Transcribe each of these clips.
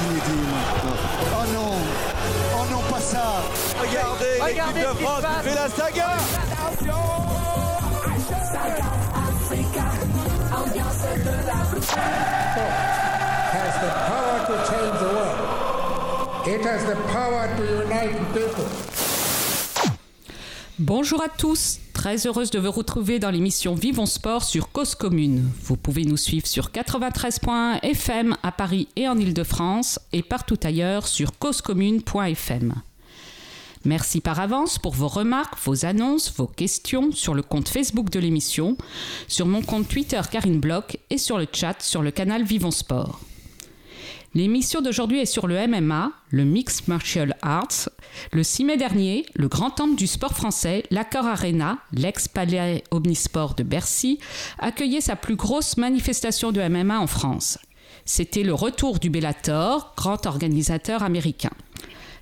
Zinedine. Oh non Oh non, pas ça Regardez, Regardez l'équipe de France qui fait la saga has the power to change the world. It has the power to unite people. Bonjour à tous, très heureuse de vous retrouver dans l'émission Vivons Sport sur Cause Commune. Vous pouvez nous suivre sur 93.1 FM à Paris et en Ile-de-France et partout ailleurs sur causecommune.fm. Merci par avance pour vos remarques, vos annonces, vos questions sur le compte Facebook de l'émission, sur mon compte Twitter Karine Bloch et sur le chat sur le canal Vivons Sport. L'émission d'aujourd'hui est sur le MMA, le Mixed Martial Arts. Le 6 mai dernier, le grand temple du sport français, l'Accor Arena, l'ex-palais Omnisport de Bercy, accueillait sa plus grosse manifestation de MMA en France. C'était le retour du Bellator, grand organisateur américain.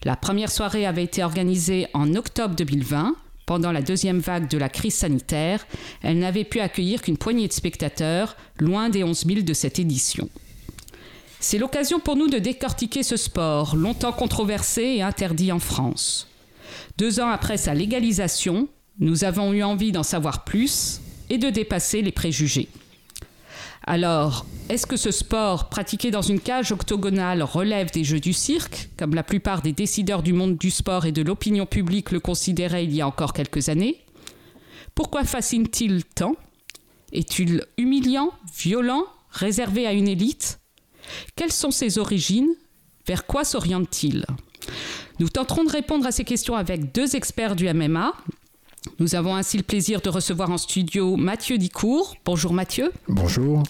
La première soirée avait été organisée en octobre 2020. Pendant la deuxième vague de la crise sanitaire, elle n'avait pu accueillir qu'une poignée de spectateurs, loin des 11 000 de cette édition. C'est l'occasion pour nous de décortiquer ce sport, longtemps controversé et interdit en France. Deux ans après sa légalisation, nous avons eu envie d'en savoir plus et de dépasser les préjugés. Alors, est-ce que ce sport, pratiqué dans une cage octogonale, relève des jeux du cirque, comme la plupart des décideurs du monde du sport et de l'opinion publique le considéraient il y a encore quelques années? Pourquoi fascine-t-il tant? Est-il humiliant, violent, réservé à une élite? Quelles sont ses origines? Vers quoi s'oriente-t-il? Nous tenterons de répondre à ces questions avec deux experts du MMA. Nous avons ainsi le plaisir de recevoir en studio Mathieu Dicourt. Bonjour Mathieu. Bonjour.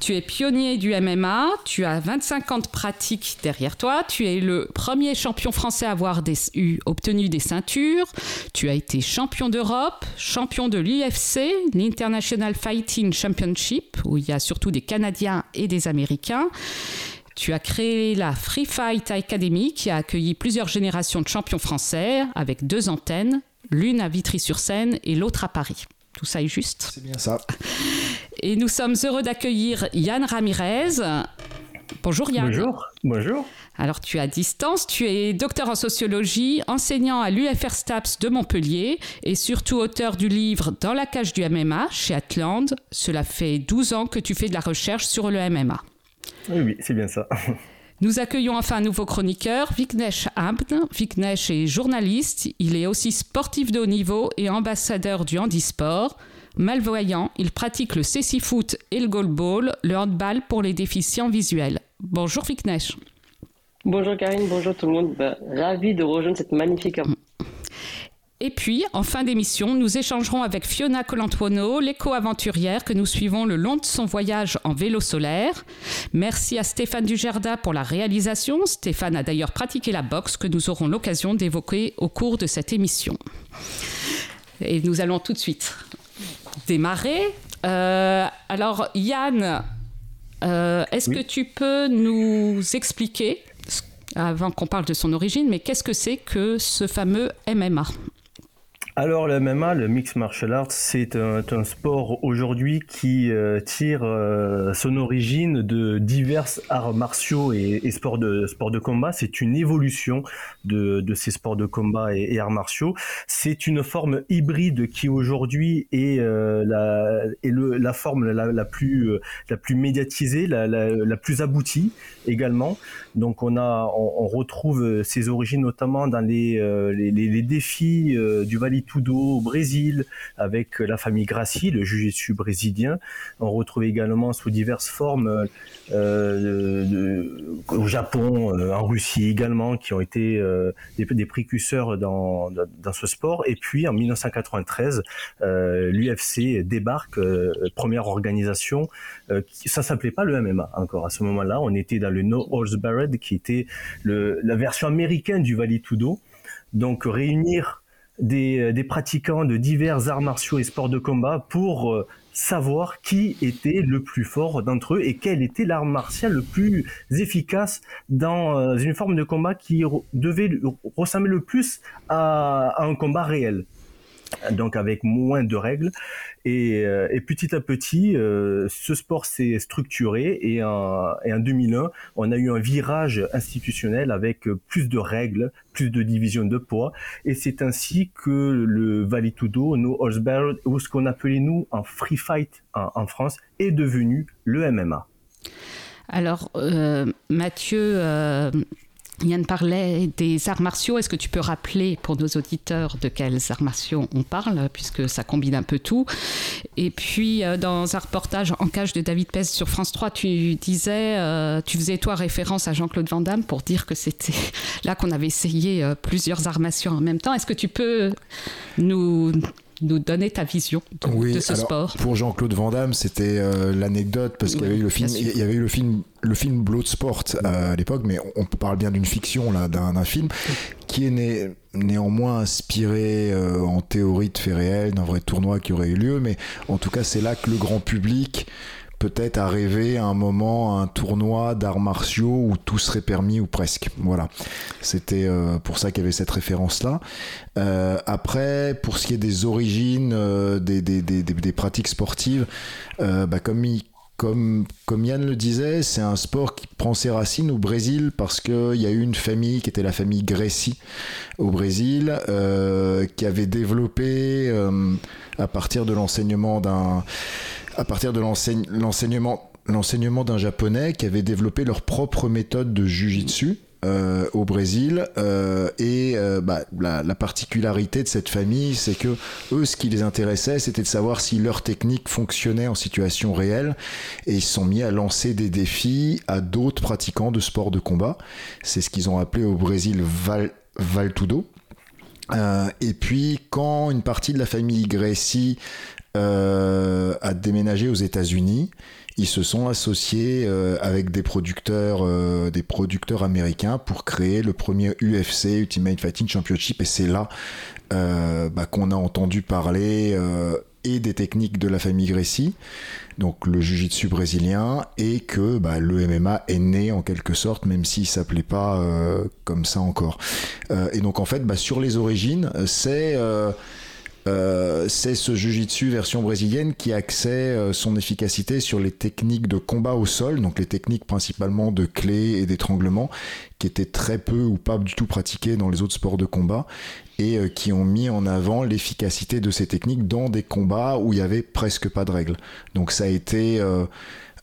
Tu es pionnier du MMA, tu as 25 ans de pratique derrière toi, tu es le premier champion français à avoir des- eu- obtenu des ceintures, tu as été champion d'Europe, champion de l'IFC, l'International Fighting Championship, où il y a surtout des Canadiens et des Américains. Tu as créé la Free Fight Academy qui a accueilli plusieurs générations de champions français avec deux antennes, l'une à Vitry-sur-Seine et l'autre à Paris. Tout ça est juste C'est bien ça. et nous sommes heureux d'accueillir Yann Ramirez. Bonjour Yann. Bonjour, bonjour. Alors tu es à distance, tu es docteur en sociologie, enseignant à l'UFR STAPS de Montpellier et surtout auteur du livre Dans la cage du MMA chez Atland. Cela fait 12 ans que tu fais de la recherche sur le MMA. Oui, oui, c'est bien ça. Nous accueillons enfin un nouveau chroniqueur, Viknesh Abd. Viknesh est journaliste, il est aussi sportif de haut niveau et ambassadeur du handisport. Malvoyant, il pratique le cécifoot et le goalball, le handball pour les déficients visuels. Bonjour Viknesh. Bonjour Karine, bonjour tout le monde. Bah, ravi de rejoindre cette magnifique Et puis, en fin d'émission, nous échangerons avec Fiona Colantuono, l'éco-aventurière que nous suivons le long de son voyage en vélo solaire. Merci à Stéphane Dujardin pour la réalisation. Stéphane a d'ailleurs pratiqué la boxe que nous aurons l'occasion d'évoquer au cours de cette émission. Et nous allons tout de suite démarrer. Euh, alors, Yann, euh, est-ce Oui. que tu peux nous expliquer, avant qu'on parle de son origine, mais qu'est-ce que c'est que ce fameux MMA Alors, le MMA, le Mixed Martial Arts, c'est un, sport aujourd'hui qui euh, tire euh, son origine de divers arts martiaux et, sports, de, de combat. C'est une évolution de, de ces sports de combat et, arts martiaux. C'est une forme hybride qui aujourd'hui est, euh, la, est le, la forme la, la, plus, la plus médiatisée, la, la, plus aboutie également. Donc on a, on, retrouve ses origines notamment dans les, les, défis du Vale Tudo au Brésil avec la famille Gracie, le jiu-jitsu brésilien. On retrouve également sous diverses formes euh, de- au Japon, euh, en Russie également, qui ont été euh, des, précurseurs dans, dans, ce sport. Et puis en 1993, euh, l'UFC débarque, euh, première organisation. euh, qui, ça s'appelait pas le MMA encore à ce moment-là. On était dans le No Holds Barred, qui était le, la version américaine du Vale Tudo. Donc réunir des, des pratiquants de divers arts martiaux et sports de combat pour euh, savoir qui était le plus fort d'entre eux et quel était l'art martial le plus efficace dans euh, une forme de combat qui devait le- ressembler le plus à, à un combat réel. Donc avec moins de règles. Et, euh, petit à petit, euh, ce sport s'est structuré et en, 2001, on a eu un virage institutionnel avec plus de règles, plus de divisions de poids. Et c'est ainsi que le Valitudo, no Horsebarrel, ou ce qu'on appelait nous en free fight en, France, est devenu le MMA. Alors, euh, Mathieu, Yann parlait des arts martiaux. Est-ce que tu peux rappeler pour nos auditeurs de quels arts martiaux on parle, puisque ça combine un peu tout? Et puis, euh, dans un reportage en cage de David Pez sur France 3, tu disais, euh, tu faisais toi référence à Jean-Claude Van Damme pour dire que c'était là qu'on avait essayé euh, plusieurs arts martiaux en même temps. Est-ce que tu peux nous nous donner ta vision de, ce sport? Pour Jean-Claude Van Damme, c'était euh, l'anecdote parce qu'il y avait eu le film, il y avait eu le film, le film Bloodsport euh, à l'époque, mais on parle bien d'une fiction là, d'un film qui est néanmoins inspiré euh, en théorie de faits réels d'un vrai tournoi qui aurait eu lieu, mais en tout cas c'est là que le grand public peut-être à rêver à un moment un tournoi d'arts martiaux où tout serait permis ou presque. Voilà. C'était euh, pour ça qu'il y avait cette référence-là. Euh, après, pour ce qui est des origines des, pratiques sportives, bah, comme comme, Yann le disait, c'est un sport qui prend ses racines au Brésil parce qu'il y a eu une famille qui était la famille Grécy au Brésil, qui avait développé à partir de l'enseignement d'un à partir de l'enseignement d'un japonais qui avait développé leur propre méthode de jujitsu euh, au Brésil euh, et euh, bah, la, particularité de cette famille c'est que eux ce qui les intéressait c'était de savoir si leur technique fonctionnait en situation réelle et ils se sont mis à lancer des défis à d'autres pratiquants de sport de combat c'est ce qu'ils ont appelé au Brésil Val, Valtudo et puis quand une partie de la famille Gracie à déménager aux États-Unis. Ils se sont associés euh, avec des producteurs, euh, des producteurs américains pour créer le premier UFC Ultimate Fighting Championship. Et c'est là bah, qu'on a entendu parler et des techniques de la famille Gracie, donc le jiu-jitsu brésilien, et que bah, le MMA est né en quelque sorte, même s'il s'appelait pas comme ça encore. et donc en fait, bah, sur les origines, c'est euh, c'est ce Jiu-Jitsu version brésilienne qui accède euh, son efficacité sur les techniques de combat au sol, donc les techniques principalement de clés et d'étranglement, qui étaient très peu ou pas du tout pratiquées dans les autres sports de combat, et euh, qui ont mis en avant l'efficacité de ces techniques dans des combats où il y avait presque pas de règles. Donc ça a été euh,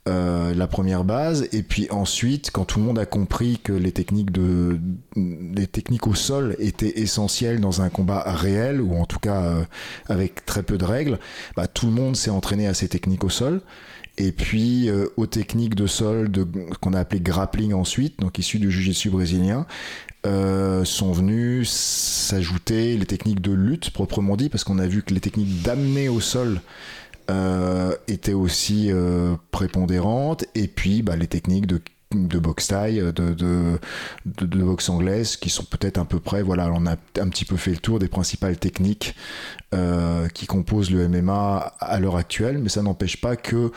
la première base et puis ensuite quand tout le monde a compris que les techniques de les techniques au sol étaient essentielles dans un combat réel ou en tout cas euh, avec très peu de règles bah, tout le monde s'est entraîné à ces techniques au sol. Et puis euh, aux techniques de sol qu'on a appelé grappling ensuite donc issu du jiu-jitsu brésilien sont venus s'ajouter les techniques de lutte proprement dit parce qu'on a vu que les techniques d'amener au sol euh, étaient aussi euh, prépondérantes. Et puis, bah, les techniques de boxe taille, de, de, boxe anglaise, qui sont peut-être à peu près, voilà, on a un petit peu fait le tour des principales techniques euh, qui composent le MMA à l'heure actuelle, mais ça n'empêche pas que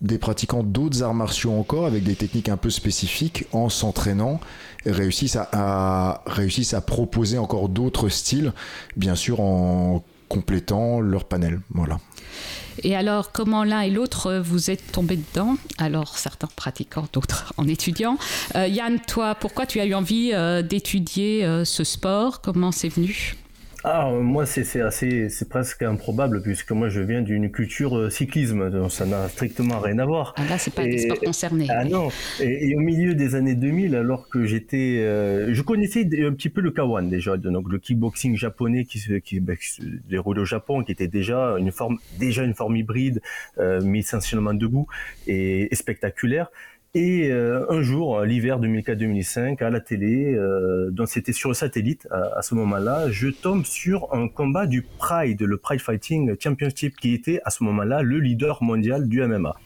des pratiquants d'autres arts martiaux encore, avec des techniques un peu spécifiques, en s'entraînant, réussissent à, réussissent à proposer encore d'autres styles, bien sûr en complétant leur panel. Voilà. Et alors, comment l'un et l'autre vous êtes tombés dedans? Alors, certains pratiquants, d'autres en étudiant. Euh, Yann, toi, pourquoi tu as eu envie euh, d'étudier euh, ce sport? Comment c'est venu? Ah, moi, c'est assez, c'est presque improbable puisque moi, je viens d'une culture euh, cyclisme, donc ça n'a strictement rien à voir. Ah là, c'est pas des sports concernés. Ah non. Et, au milieu des années 2000, alors que j'étais, euh, je connaissais un petit peu le Kawan déjà, donc le kickboxing japonais qui se, qui, bah, se déroule au Japon, qui était déjà une forme, déjà une forme hybride, euh, mais essentiellement debout et, et spectaculaire. Et euh, un jour, l'hiver 2004-2005, à la télé, euh, donc c'était sur le satellite à, ce moment-là, je tombe sur un combat du Pride, le Pride Fighting Championship, qui était à ce moment-là le leader mondial du MMA.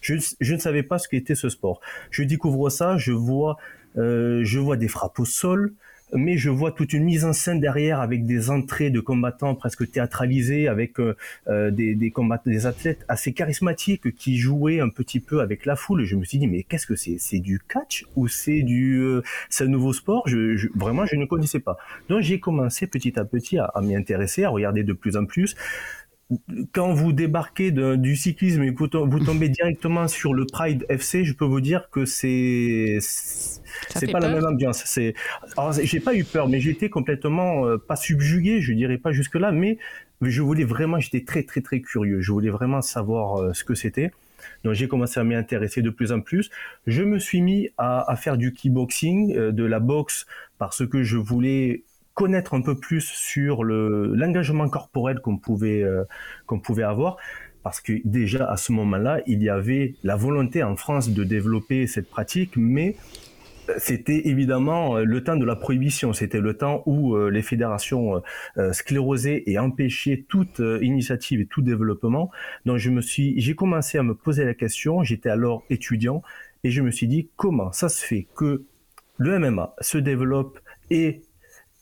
Je, je ne savais pas ce qu'était ce sport. Je découvre ça, je vois, euh, je vois des frappes au sol, mais je vois toute une mise en scène derrière avec des entrées de combattants presque théâtralisées, avec euh, euh, des, des combattants, des athlètes assez charismatiques qui jouaient un petit peu avec la foule. Je me suis dit, mais qu'est-ce que c'est? C'est du catch ou c'est du, euh, c'est un nouveau sport? Je, je, Vraiment, je ne connaissais pas. Donc j'ai commencé petit à petit à, à m'y intéresser, à regarder de plus en plus quand vous débarquez de, du cyclisme et que vous tombez directement sur le Pride FC, je peux vous dire que c'est c'est pas peur. la même ambiance. C'est j'ai pas eu peur, mais j'étais complètement euh, pas subjugué, je dirais pas jusque là, mais je voulais vraiment, j'étais très très très curieux. Je voulais vraiment savoir euh, ce que c'était. Donc j'ai commencé à m'y intéresser de plus en plus. Je me suis mis à, à faire du kickboxing, euh, de la boxe, parce que je voulais connaître un peu plus sur le l'engagement corporel qu'on pouvait euh, qu'on pouvait avoir parce que déjà à ce moment-là, il y avait la volonté en France de développer cette pratique, mais c'était évidemment euh, le temps de la prohibition, c'était le temps où euh, les fédérations sclérosaient et empêchaient toute initiative et tout développement. Donc je me suis, j'ai commencé à me poser la question. J'étais alors étudiant et je me suis dit comment ça se fait que le MMA se développe et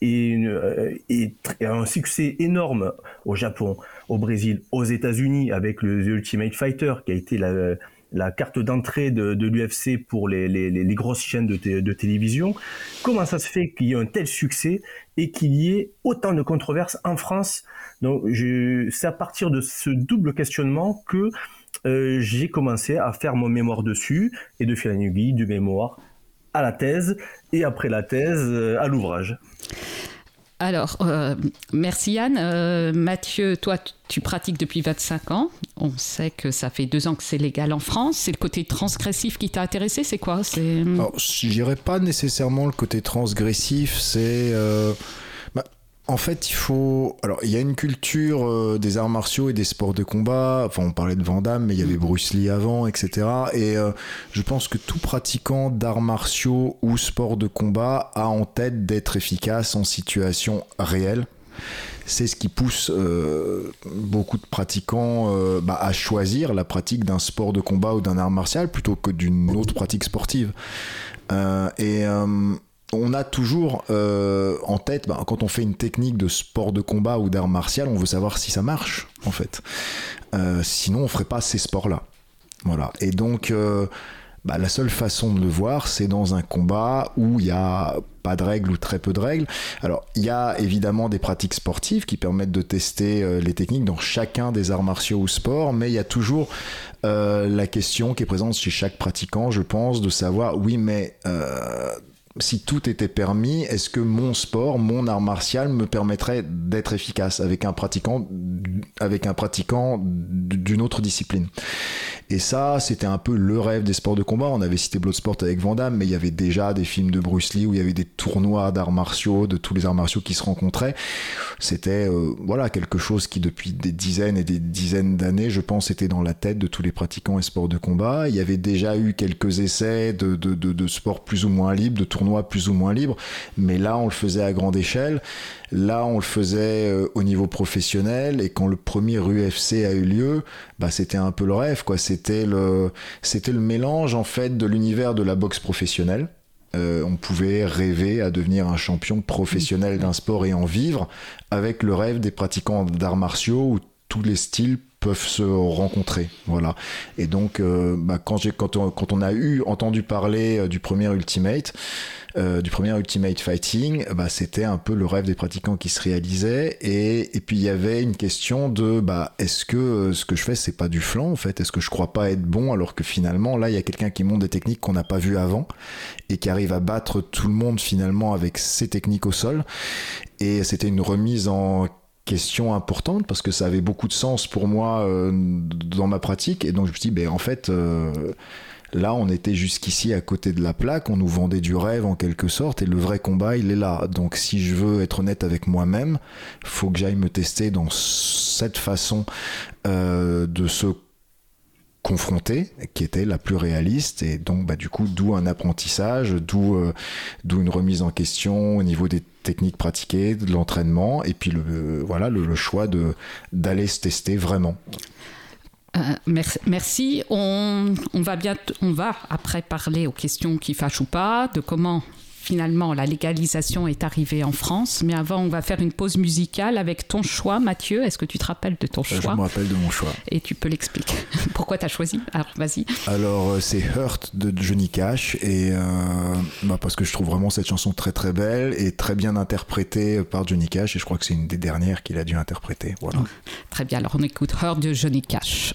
et, euh, et, un succès énorme au Japon, au Brésil, aux États-Unis avec le The Ultimate Fighter qui a été la, carte d'entrée de, l'UFC pour les, grosses chaînes de, télévision. Comment ça se fait qu'il y ait un tel succès et qu'il y ait autant de controverses en France? Donc, c'est à partir de ce double questionnement que euh, j'ai commencé à faire mon mémoire dessus et de fil en aiguille, du mémoire à la thèse et après la thèse euh, à l'ouvrage. Alors, euh, merci Yann. Euh, Mathieu, toi, tu pratiques depuis 25 ans. On sait que ça fait deux ans que c'est légal en France. C'est le côté transgressif qui t'a intéressé C'est quoi? Je dirais pas nécessairement le côté transgressif. C'est en fait, il faut. Alors, il y a une culture euh, des arts martiaux et des sports de combat. Enfin, on parlait de Van Damme, mais il y avait Bruce Lee avant, etc. Et euh, je pense que tout pratiquant d'arts martiaux ou sport de combat a en tête d'être efficace en situation réelle. C'est ce qui pousse euh, beaucoup de pratiquants bah, à choisir la pratique d'un sport de combat ou d'un art martial plutôt que d'une autre pratique sportive. et on a toujours euh, en tête, bah, quand on fait une technique de sport de combat ou d'art martial, on veut savoir si ça marche, en fait. Euh, sinon, on ferait pas ces sports-là. Voilà. Et donc, euh, bah, la seule façon de le voir, c'est dans un combat où il n'y a pas de règles ou très peu de règles. Alors, il y a évidemment des pratiques sportives qui permettent de tester les techniques dans chacun des arts martiaux ou sports, mais il y a toujours la question qui est présente chez chaque pratiquant, je pense, de savoir, oui, mais si tout était permis, est-ce que mon sport, mon art martial me permettrait d'être efficace avec un pratiquant, avec un pratiquant d'une autre discipline? Et ça, c'était un peu le rêve des sports de combat. On avait cité Bloodsport avec Van mais il y avait déjà des films de Bruce Lee où il y avait des tournois d'arts martiaux, de tous les arts martiaux qui se rencontraient. C'était euh, voilà quelque chose qui depuis des dizaines et des dizaines d'années, je pense, était dans la tête de tous les pratiquants et sports de combat. Il y avait déjà eu quelques essais de, de, de, sports plus ou moins libres, de plus ou moins libre, mais là on le faisait à grande échelle. Là, on le faisait euh, au niveau professionnel et quand le premier UFC a eu lieu, bah c'était un peu le rêve quoi. C'était le c'était le mélange en fait de l'univers de la boxe professionnelle. Euh, on pouvait rêver à devenir un champion professionnel d'un sport et en vivre avec le rêve des pratiquants d'arts martiaux où tous les styles peuvent se rencontrer. Voilà. Et donc, euh, bah, quand, quand, on, quand on a eu entendu parler euh, du premier Ultimate, euh, du premier Ultimate Fighting, bah, c'était un peu le rêve des pratiquants qui se réalisait. Et, et puis il y avait une question de, bah, est-ce que ce que je fais, c'est pas du flanc en fait? Est-ce que je crois pas être bon? Alors que finalement, là, il y a quelqu'un qui monte des techniques qu'on n'a pas vues avant et qui arrive à battre tout le monde finalement avec ses techniques au sol. Et c'était une remise en question importante parce que ça avait beaucoup de sens pour moi euh, dans ma pratique. Et donc je me suis dit ben en fait euh, là on était jusqu'ici à côté de la plaque on nous vendait du rêve en quelque sorte et le vrai combat il est là. Donc si je veux être honnête avec moi-même faut que j'aille me tester dans cette façon euh, de se confronter, qui était la plus réaliste, et donc bah, du coup d'où un apprentissage, d'où euh, d'où une remise en question au niveau des techniques pratiquées, de l'entraînement, et puis le euh, voilà le, le, choix de d'aller se tester vraiment. Euh, merci. merci. On, on, va bien, on va après parler aux questions qui fâchent ou pas, de comment finalement la légalisation est arrivée en France. Mais avant, on va faire une pause musicale avec ton choix, Mathieu. Est-ce que tu te rappelles de ton choix Je me rappelle de mon choix. Et tu peux l'expliquer. Pourquoi tu as choisi Alors, vas-y. Alors, c'est Hurt de Johnny Cash. Et bah, parce que je trouve vraiment cette chanson très très belle et très bien interprétée par Johnny Cash. Et je crois que c'est une des dernières qu'il a dû interpréter. Voilà. Très bien. Alors, on écoute Hurt de Johnny Cash.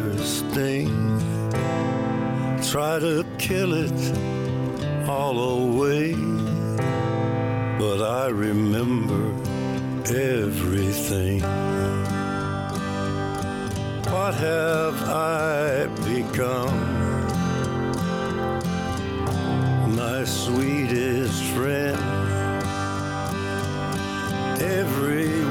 Try to kill it all away, but I remember everything. What have I become? My sweetest friend. Everyone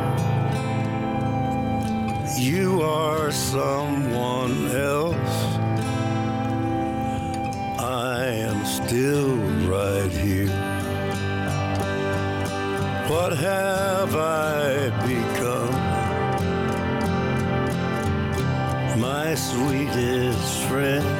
Someone else. I am still right here. What have I become? My sweetest friend.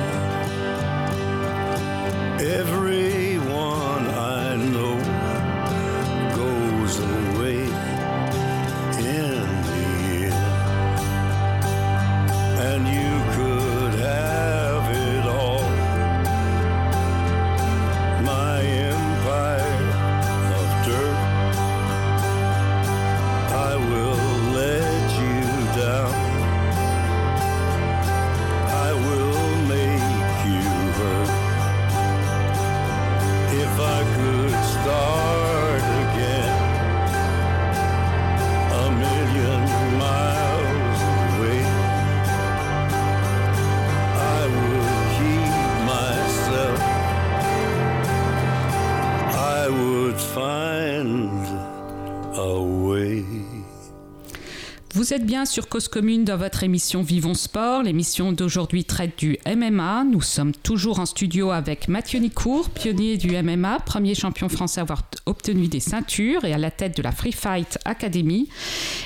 Vous êtes bien sur Cause Commune dans votre émission Vivons Sport. L'émission d'aujourd'hui traite du MMA. Nous sommes toujours en studio avec Mathieu Nicourt, pionnier du MMA, premier champion français à avoir obtenu des ceintures et à la tête de la Free Fight Academy.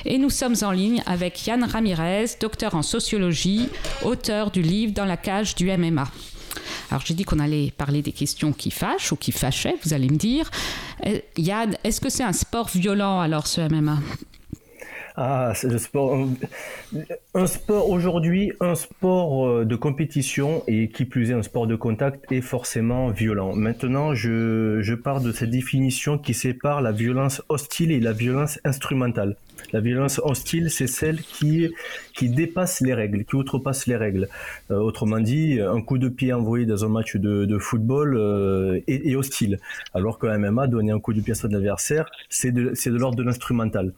Et nous sommes en ligne avec Yann Ramirez, docteur en sociologie, auteur du livre Dans la cage du MMA. Alors j'ai dit qu'on allait parler des questions qui fâchent ou qui fâchaient, vous allez me dire. Euh, Yann, est-ce que c'est un sport violent alors ce MMA Ah, c'est le sport. Un sport aujourd'hui, un sport euh, de compétition et qui plus est un sport de contact est forcément violent. Maintenant, je, je pars de cette définition qui sépare la violence hostile et la violence instrumentale. La violence hostile, c'est celle qui, qui dépasse les règles, qui outrepasse les règles. Euh, autrement dit, un coup de pied envoyé dans un match de, de football euh, est, est hostile. Alors qu'un MMA, donner un coup de pied à son adversaire, c'est de, c'est de l'ordre de l'instrumental.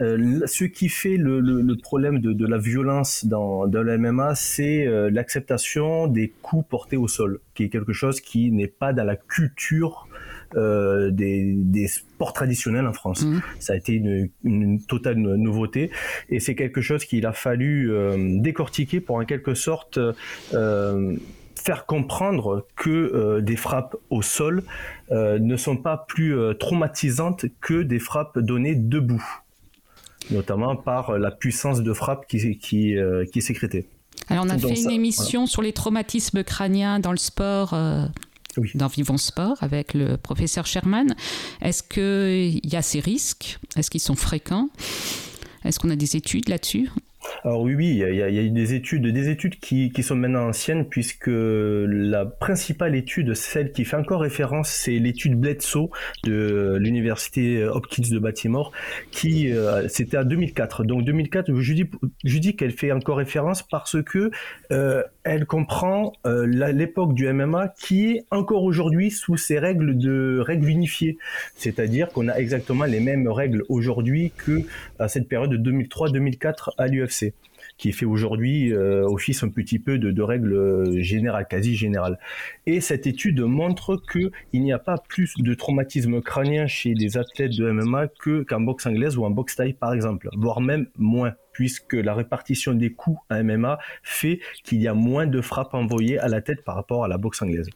Euh, ce qui fait le, le, le problème de, de, la violence dans, dans le MMA, c'est euh, l'acceptation des coups portés au sol, qui est quelque chose qui n'est pas dans la culture euh, des, des, sports traditionnels en France. Mmh. Ça a été une, une totale nouveauté et c'est quelque chose qu'il a fallu euh, décortiquer pour en quelque sorte euh, faire comprendre que euh, des frappes au sol euh, ne sont pas plus euh, traumatisantes que des frappes données debout, notamment par la puissance de frappe qui, qui, qui est sécrétée. Alors on a Donc fait ça, une émission voilà. sur les traumatismes crâniens dans le sport. Oui. dans Vivons Sport avec le professeur Sherman. Est-ce qu'il y a ces risques? Est-ce qu'ils sont fréquents? Est-ce qu'on a des études là-dessus? Alors oui, oui, il y, a, eu des études, des études qui, qui, sont maintenant anciennes, puisque la principale étude, celle qui fait encore référence, c'est l'étude Bledsoe de l'université Hopkins de Baltimore, qui euh, c'était en 2004. Donc 2004, je dis, qu'elle fait encore référence parce que euh, elle comprend euh, l'époque du MMA qui est encore aujourd'hui sous ces règles de règles unifiées, c'est-à-dire qu'on a exactement les mêmes règles aujourd'hui que à cette période de 2003-2004 à l'UFC qui fait aujourd'hui euh, office un petit peu de, de règles générales, quasi générales. Et cette étude montre que il n'y a pas plus de traumatisme crânien chez des athlètes de MMA que qu'en boxe anglaise ou en boxe taille par exemple, voire même moins puisque la répartition des coups à MMA fait qu'il y a moins de frappes envoyées à la tête par rapport à la boxe anglaise.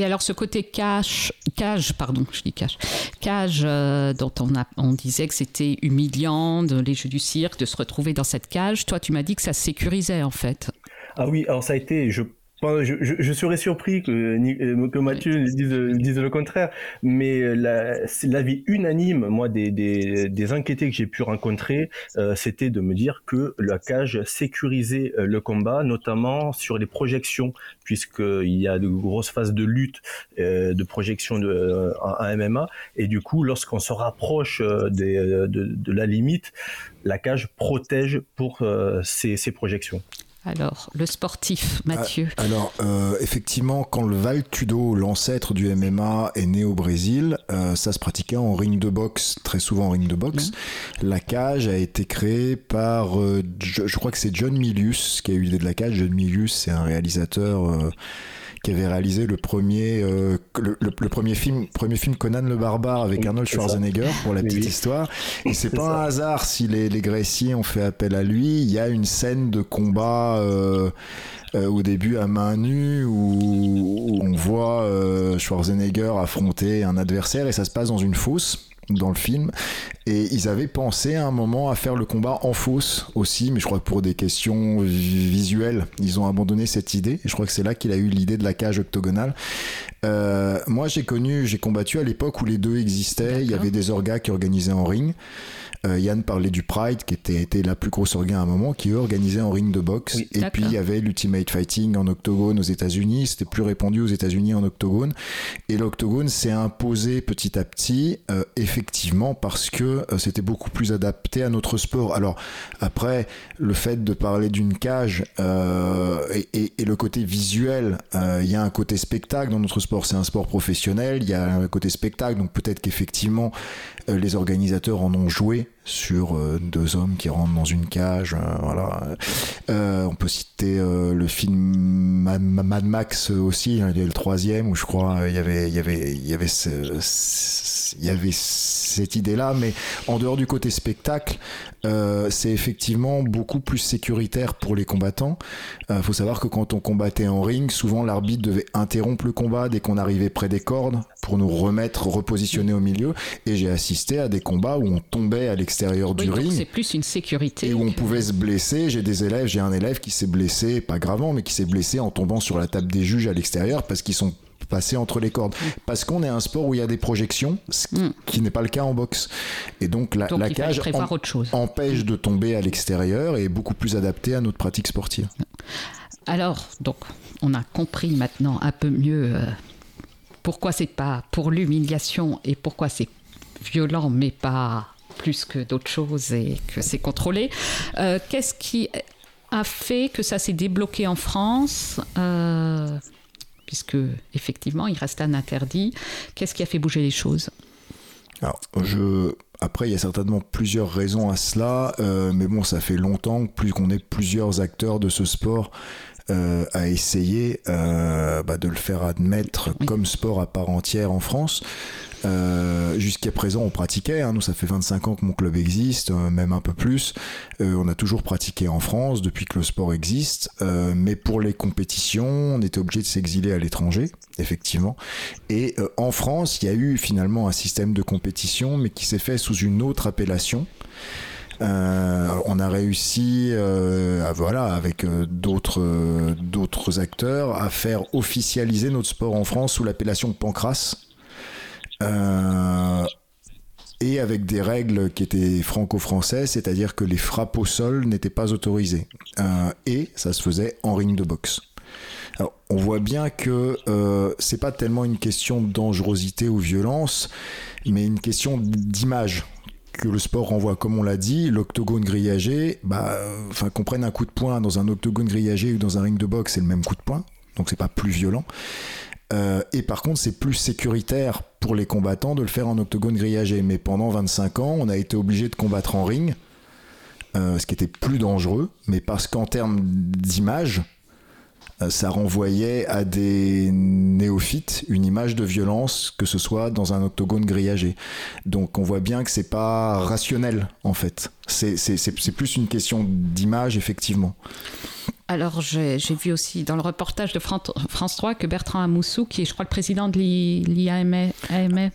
Et alors ce côté cache, cage, pardon, je dis cache, cage euh, dont on, disait que c'était humiliant, les jeux du cirque, de se retrouver dans cette cage, toi tu m'as dit que ça sécurisait en fait. Ah oui, alors ça a été, je je, je, je, serais surpris que, euh, que Mathieu dise, dise, le contraire, mais l'avis la unanime, moi, des, des, des enquêtés que j'ai pu rencontrer, euh, c'était de me dire que la cage sécurisait euh, le combat, notamment sur les projections, puisqu'il y a de grosses phases de lutte, euh, de projection de, euh, en MMA, et du coup, lorsqu'on se rapproche des, de, de, la limite, la cage protège pour ces projections. Alors, le sportif, Mathieu. Ah, alors, euh, effectivement, quand le Valtudo, l'ancêtre du MMA, est né au Brésil, euh, ça se pratiquait en ring de boxe, très souvent en ring de boxe. Mmh. La cage a été créée par, euh, je, je, crois que c'est John Milius qui a eu l'idée de la cage. John Milius, c'est un réalisateur euh, qui avait réalisé le premier, euh, le, le, le, premier film, premier film Conan le barbare avec oui, Arnold Schwarzenegger pour la petite oui. histoire. Et c'est pas ça. un hasard si les, les Greciers ont fait appel à lui. Il y a une scène de combat. Euh, euh, au début à main nue où, où on voit euh, Schwarzenegger affronter un adversaire et ça se passe dans une fosse dans le film. Et ils avaient pensé à un moment à faire le combat en fosse aussi, mais je crois que pour des questions visuelles, ils ont abandonné cette idée. Et je crois que c'est là qu'il a eu l'idée de la cage octogonale. Euh, moi, j'ai connu, j'ai combattu à l'époque où les deux existaient. Il y avait des orgas qui organisaient en ring. Euh, Yann parlait du Pride, qui était, était la plus grosse organe à un moment, qui eux organisaient en ring de boxe. Oui, et puis il y avait l'Ultimate Fighting en octogone aux États-Unis. C'était plus répandu aux États-Unis en octogone. Et l'octogone s'est imposé petit à petit, euh, effectivement, parce que euh, c'était beaucoup plus adapté à notre sport. Alors après, le fait de parler d'une cage euh, et, et, et, le côté visuel, euh, il y a un côté spectacle dans notre sport. C'est un sport professionnel. Il y a un côté spectacle, donc peut-être qu'effectivement les organisateurs en ont joué sur euh, deux hommes qui rentrent dans une cage. Euh, voilà. Euh, on peut citer le film Mad Max aussi, hein, le troisième où je crois il y avait y avait y avait il y avait cette idée-là, mais en dehors du côté spectacle, c'est effectivement beaucoup plus sécuritaire pour les combattants. Il faut savoir que quand on combattait en ring, souvent l'arbitre devait interrompre le combat dès qu'on arrivait près des cordes pour nous remettre, repositionner au milieu. Et j'ai assisté à des combats où on tombait à l'extérieur oui, du ring. C'est plus une sécurité. Et où on pouvait se blesser. J'ai des élèves, j'ai un élève qui s'est blessé, pas gravement, mais qui s'est blessé en tombant sur la table des juges à l'extérieur parce qu'ils sont passer entre les cordes. Parce qu'on est un sport où il y a des projections, ce qui, mm. qui n'est pas le cas en boxe. Et donc la, donc, la cage en, empêche de tomber à l'extérieur et est beaucoup plus adaptée à notre pratique sportive. Alors, donc, on a compris maintenant un peu mieux euh, pourquoi c'est pas pour l'humiliation et pourquoi c'est violent, mais pas plus que d'autres choses et que c'est contrôlé. Euh, Qu'est-ce qui a fait que ça s'est débloqué en France euh, puisque effectivement il reste un interdit. Qu'est-ce qui a fait bouger les choses? Alors, je Après, il y a certainement plusieurs raisons à cela, euh, mais bon, ça fait longtemps plus qu'on est plusieurs acteurs de ce sport euh, à essayer euh, bah, de le faire admettre comme sport à part entière en France. Euh, Jusqu'à présent, on pratiquait. Hein, nous, ça fait 25 ans que mon club existe, euh, même un peu plus. Euh, on a toujours pratiqué en France depuis que le sport existe. Euh, mais pour les compétitions, on était obligé de s'exiler à l'étranger, effectivement. Et en France, il y a eu finalement un système de compétition, mais qui s'est fait sous une autre appellation. Euh, on a réussi, euh, voilà, avec d'autres d'autres acteurs, à faire officialiser notre sport en France sous l'appellation Pancras. Euh, et avec des règles qui étaient franco-françaises, c'est-à-dire que les frappes au sol n'étaient pas autorisées. Euh, et ça se faisait en ring de boxe. Alors, on voit bien que euh, c'est pas tellement une question de dangerosité ou violence, mais une question d'image que le sport renvoie. Comme on l'a dit, l'octogone grillagé, bah, enfin qu'on prenne un coup de poing dans un octogone grillagé ou dans un ring de boxe, c'est le même coup de poing, donc c'est pas plus violent. Euh, et par contre, c'est plus sécuritaire pour les combattants de le faire en octogone grillagé. Mais pendant 25 ans, on a été obligé de combattre en ring, euh, ce qui était plus dangereux, mais parce qu'en termes d'image, euh, ça renvoyait à des néophytes une image de violence, que ce soit dans un octogone grillagé. Donc on voit bien que c'est pas rationnel en fait. C'est plus une question d'image effectivement. Alors, j'ai vu aussi dans le reportage de Fran- France 3 que Bertrand Amoussou, qui est, je crois, le président de l'IAMA,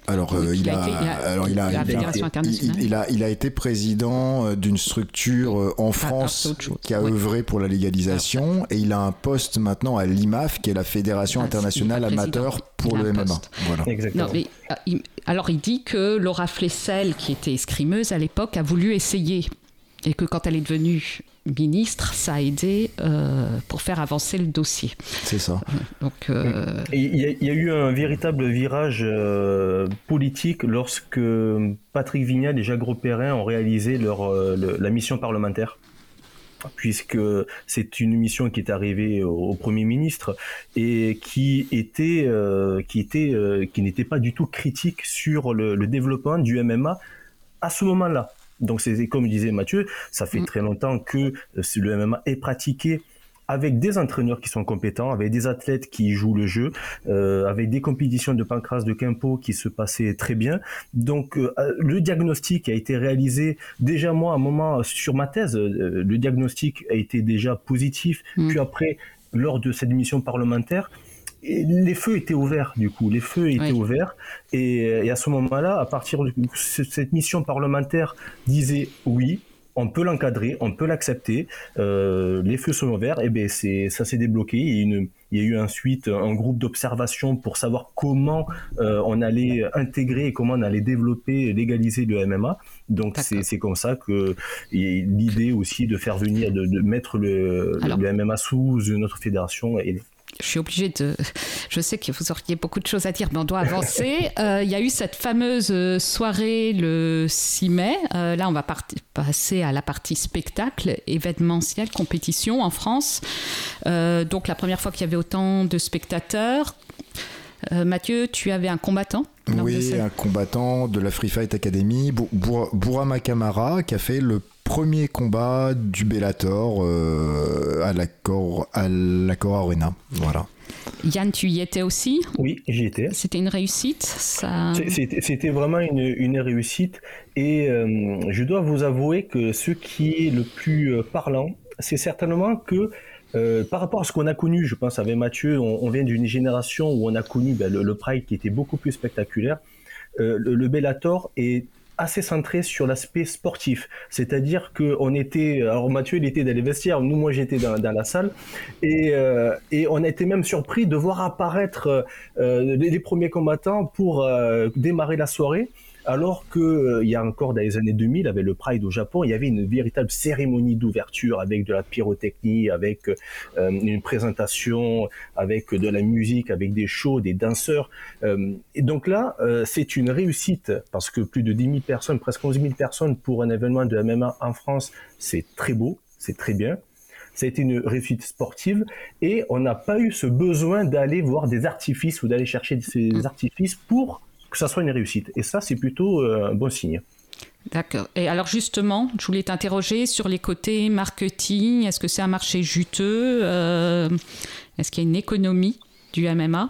Alors, il, a été- il a- alors il a, la il a- Fédération il- internationale. il a, il a été président euh, d'une structure euh, en France autre chose. qui a Oui. œuvré pour la légalisation et il a un poste maintenant à l'IMAF, qui est la Fédération Ah, internationale amateur pour le MMA. Voilà. Exactement. Non, mais, euh, alors il dit que Laura Flessel, qui était escrimeuse à l'époque, a voulu essayer. Et que quand elle est devenue ministre, ça a aidé euh, pour faire avancer le dossier. C'est ça. Donc, euh, Il y, a- il y a eu un véritable virage euh, politique lorsque Patrick Vignal et Jacques Grosperrin ont réalisé leur, euh, le- la mission parlementaire puisque c'est une mission qui est arrivée au, au Premier ministre et qui était, euh, qui, était euh, qui n'était pas du tout critique sur le, le développement du MMA à ce moment-là. Donc c'est comme disait Mathieu, ça fait Mm. très longtemps que euh, le MMA est pratiqué avec des entraîneurs qui sont compétents, avec des athlètes qui jouent le jeu, euh, avec des compétitions de pancras de Quimpo qui se passaient très bien. Donc euh, le diagnostic a été réalisé déjà moi à un moment sur ma thèse, euh, le diagnostic a été déjà positif. Mm. Puis après, lors de cette mission parlementaire, et les feux étaient ouverts du coup, les feux étaient Oui. ouverts et, et à ce moment-là, à partir de cette mission parlementaire disait oui, on peut l'encadrer, on peut l'accepter, euh, les feux sont ouverts, et ben c'est ça s'est débloqué. Il y, a une- il y a eu ensuite un groupe d'observation pour savoir comment euh, on allait intégrer et comment on allait développer, légaliser le MMA. Donc c'est comme ça que et l'idée aussi de faire venir, de, de mettre le, Alors- le MMA sous une autre fédération. Et, je suis obligée de. Je sais que vous auriez beaucoup de choses à dire, mais on doit avancer. Euh, Il y a eu cette fameuse euh, soirée le 6 mai. Euh, là, on va passer à la partie spectacle, événementiel, compétition en France. Euh, donc, la première fois qu'il y avait autant de spectateurs. Euh, Mathieu, tu avais un combattant Oui, un combattant de la Free Fight Academy, Bou- Bour- Bourama Kamara, qui a fait le premier combat du Bellator euh, à la Cor à la Cor Arena. Voilà. Yann, tu y étais aussi? Oui, j'y étais. C'était une réussite ça... C'était vraiment une, une réussite et euh, je dois vous avouer que ce qui est le plus euh, parlant, c'est certainement que euh, par rapport à ce qu'on a connu, je pense avec Mathieu, on, on vient d'une génération où on a connu ben, le, le Pride qui était beaucoup plus spectaculaire. Euh, le, le Bellator est assez centré sur l'aspect sportif, c'est-à-dire que on était, alors Mathieu il était dans les vestiaires, nous moi j'étais dans, la salle et, euh, et on été même surpris de voir apparaître euh, les, les premiers combattants pour euh, démarrer la soirée. Alors que euh, il y a encore dans les années 2000, avec le Pride au Japon, il y avait une véritable cérémonie d'ouverture avec de la pyrotechnie, avec euh, une présentation, avec de la musique, avec des shows, des danseurs. Euh, et donc là, euh, c'est une réussite parce que plus de 10 000 personnes, presque 11 000 personnes pour un événement de MMA en France, c'est très beau, c'est très bien. Ça a été une réussite sportive et on n'a pas eu ce besoin d'aller voir des artifices ou d'aller chercher ces artifices pour que ça soit une réussite. Et ça, c'est plutôt euh, un bon signe. D'accord. Et alors justement, je voulais t'interroger sur les côtés marketing. Est-ce que c'est un marché juteux? Euh, Est-ce qu'il y a une économie du MMA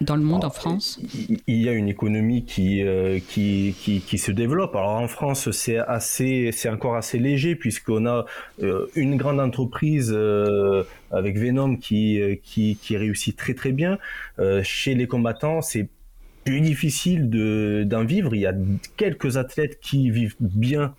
dans le monde, en France? Il y a une économie qui, euh, qui, qui, qui, se développe. Alors en France, c'est assez, c'est encore assez léger puisqu'on a euh, une grande entreprise euh, avec Venom qui, qui, qui réussit très très bien. chez les combattants, c'est plus difficile de, d'en vivre. Il y a quelques athlètes qui vivent bien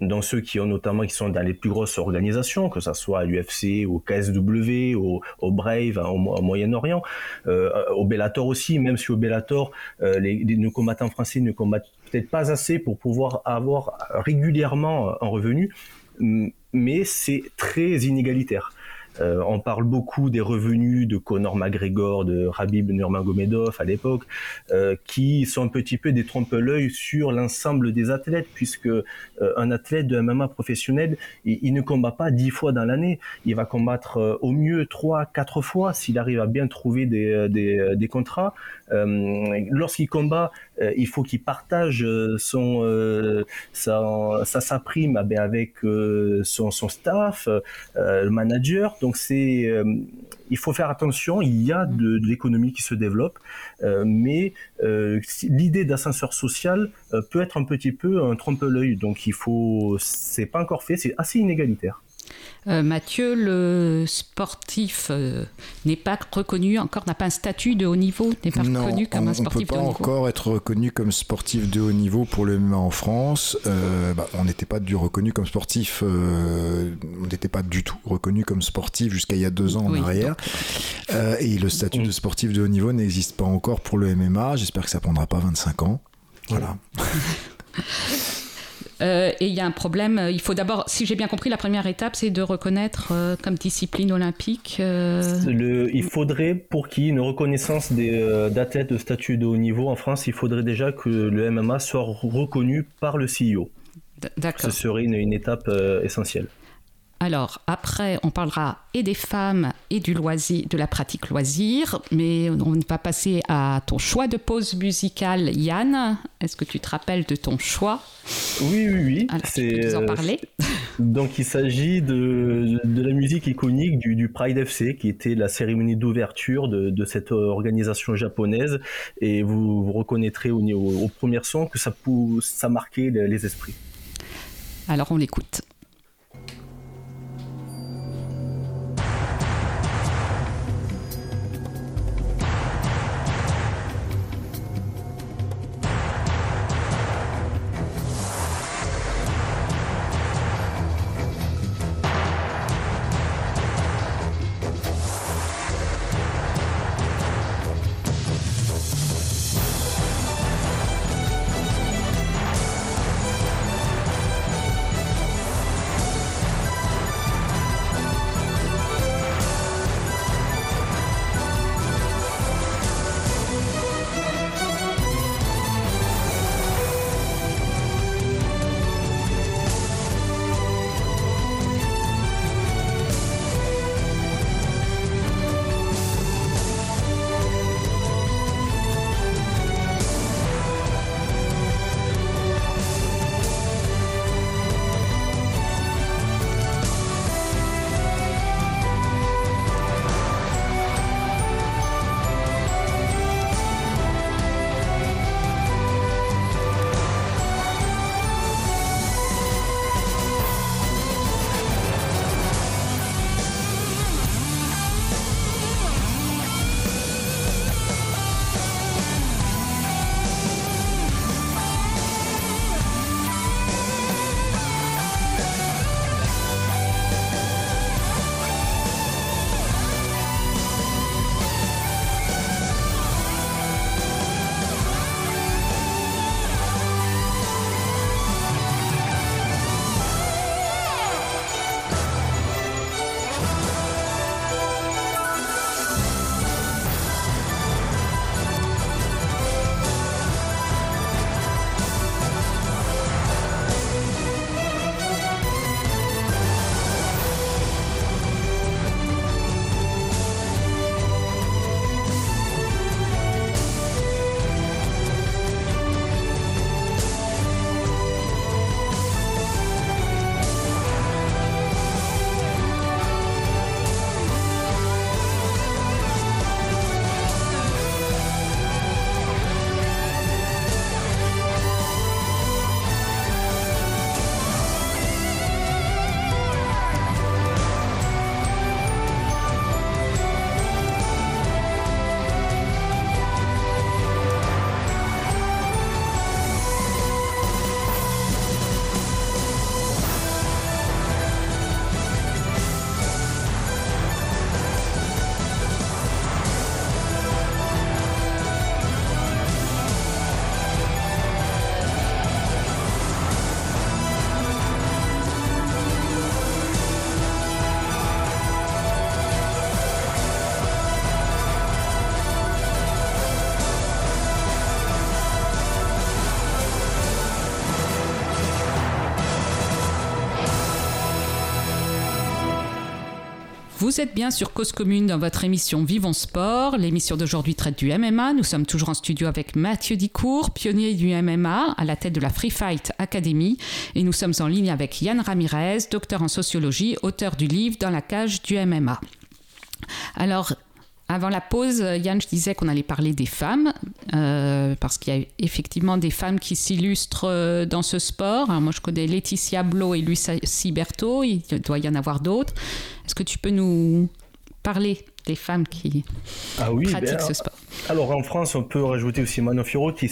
dans ceux qui ont notamment qui sont dans les plus grosses organisations, que ce soit à l'UFC, au KSW, au, Brave, hein, au, Moyen-Orient, euh, au Bellator aussi, même si au Bellator, euh, les, les, combattants français ne combattent peut-être pas assez pour pouvoir avoir régulièrement un revenu, mais c'est très inégalitaire. Euh, on parle beaucoup des revenus de Conor McGregor, de Rabib Nurmagomedov à l'époque, euh, qui sont un petit peu des trompe-l'œil sur l'ensemble des athlètes, puisque euh, un athlète de MMA professionnel, il, ne combat pas dix fois dans l'année, il va combattre au mieux trois, quatre fois s'il arrive à bien trouver des contrats. Lorsqu'il combat, il faut qu'il partage son sa, sa, sa, prime eh avec son, son staff, le manager. Donc c'est, euh, il faut faire attention. Il y a de, l'économie qui se développe, euh, mais euh, l'idée d'ascenseur social peut être un petit peu un trompe-l'œil. Donc il faut, c'est pas encore fait, c'est assez inégalitaire. Euh, Mathieu, le sportif euh, n'est pas reconnu encore, n'a pas un statut de haut niveau, n'est pas reconnu comme un sportif de haut niveau. On ne peut pas encore être reconnu comme sportif de haut niveau pour le MMA en France. Euh, bah, on n'était pas du reconnu comme sportif, on n'était pas du tout reconnu comme sportif jusqu'à il y a deux ans en arrière. et le statut de sportif de haut niveau n'existe pas encore pour le MMA. J'espère que ça prendra pas 25 ans. Voilà. Euh, et il y a un problème. Euh, il faut d'abord, si j'ai bien compris, la première étape, c'est de reconnaître euh, comme discipline olympique. Le, il faudrait, pour qu'il y ait une reconnaissance d'athlètes de statut de haut niveau en France, il faudrait déjà que le MMA soit reconnu par le CIO. D'accord. Ce serait une, une étape essentielle. Alors, après, on parlera et des femmes et du loisir, de la pratique loisir, mais on va passer à ton choix de pause musicale, Yann. Est-ce que tu te rappelles de ton choix? Oui, oui, oui. Alors, tu peux nous en parler Donc, il s'agit de, de, la musique iconique du, du, Pride FC, qui était la cérémonie d'ouverture de, de, cette organisation japonaise. Et vous, vous reconnaîtrez au, au, au, premier son que ça, ça marquait les, les esprits. Alors, on l'écoute. Vous êtes bien sur Cause Commune dans votre émission Vivons Sport. L'émission d'aujourd'hui traite du MMA. Nous sommes toujours en studio avec Mathieu Dicourt, pionnier du MMA à la tête de la Free Fight Academy. Et nous sommes en ligne avec Yann Ramirez, docteur en sociologie, auteur du livre Dans la cage du MMA. Alors, avant la pause, Yann, je disais qu'on allait parler des femmes, euh, parce qu'il y a effectivement des femmes qui s'illustrent euh, dans ce sport. moi, je connais Laetitia Blo et Lucie Berthaud, il doit y en avoir d'autres. Est-ce que tu peux nous parler des femmes qui ah oui, pratiquent ben, ce sport? Alors en France, on peut rajouter aussi Manon Firo qui,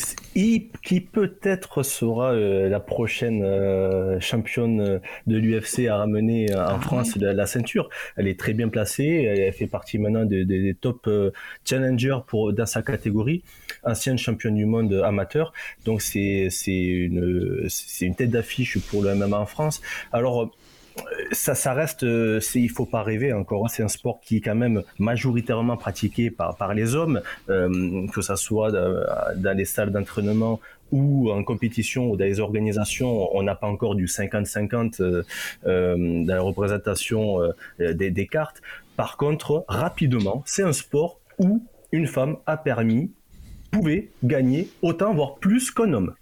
qui peut-être sera euh, la prochaine euh, championne de l'UFC à ramener euh, en ah France la, ceinture. Elle est très bien placée, elle, fait partie maintenant des, top challengers pour, dans sa catégorie, ancienne championne du monde amateur. Donc c'est une, une tête d'affiche pour le MMA en France. Alors ça, ça reste, euh, il faut pas rêver encore. Hein. C'est un sport qui est quand même majoritairement pratiqué par, par les hommes, euh, que ça soit dans les salles d'entraînement ou en compétition ou dans les organisations, on n'a pas encore du 50-50 euh, dans la représentation des, des cartes. Par contre, rapidement, c'est un sport où une femme a permis, pouvait gagner autant, voire plus qu'un homme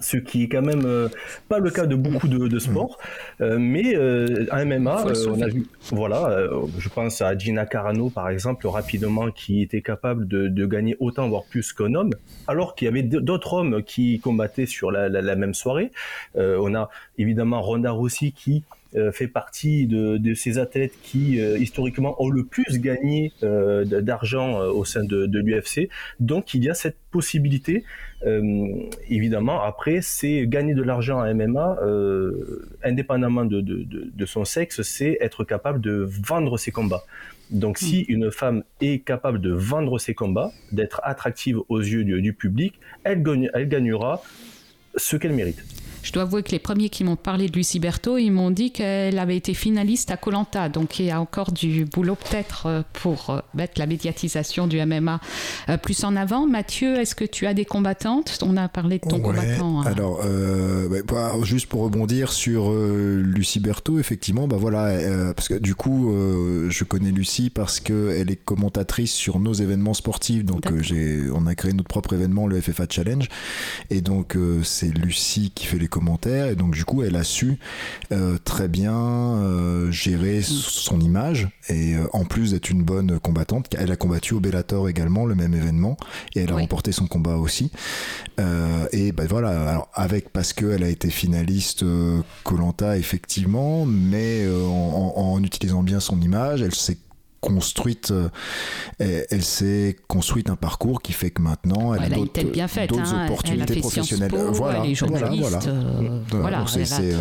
ce qui est quand même euh, pas le cas de beaucoup de, sports. Euh, mais euh, MMA, on a vu, voilà, je pense à Gina Carano par exemple, rapidement, qui était capable de, gagner autant, voire plus qu'un homme, alors qu'il y avait d'autres hommes qui combattaient sur la, même soirée. on a évidemment Ronda Rossi qui fait partie de, ces athlètes qui historiquement ont le plus gagné d'argent au sein de, de l'UFC. Donc il y a cette possibilité euh, évidemment, après, c'est gagner de l'argent à MMA, euh, indépendamment de, de, de, son sexe, c'est être capable de vendre ses combats. Donc, si hmm. une femme est capable de vendre ses combats, d'être attractive aux yeux du, du public, elle, gagne, elle gagnera ce qu'elle mérite. Je dois avouer que les premiers qui m'ont parlé de Lucie Berthaud, ils m'ont dit qu'elle avait été finaliste à Colanta. Donc il y a encore du boulot peut-être euh, pour euh, mettre la médiatisation du MMA euh, plus en avant. Mathieu, est-ce que tu as des combattantes? On a parlé de ton combattant. Hein. Alors, bah, juste pour rebondir sur Lucie Berthaud, effectivement, bah voilà, parce que du coup, je connais Lucie parce qu'elle est commentatrice sur nos événements sportifs. Donc on a créé notre propre événement, le FFA Challenge. Et donc c'est Lucie qui fait les commentaires et donc du coup elle a su euh, très bien euh, gérer son image et euh, en plus d'être une bonne combattante elle a combattu au Bellator également le même événement et elle a remporté son combat aussi. Et ben voilà alors avec parce qu'elle a été finaliste Colanta effectivement mais en, en, utilisant bien son image elle s'est construite, euh, elle, s'est construite un parcours qui fait que maintenant elle, a d'autres hein. opportunités professionnelles. voilà, elle est journaliste. Euh, voilà, c'est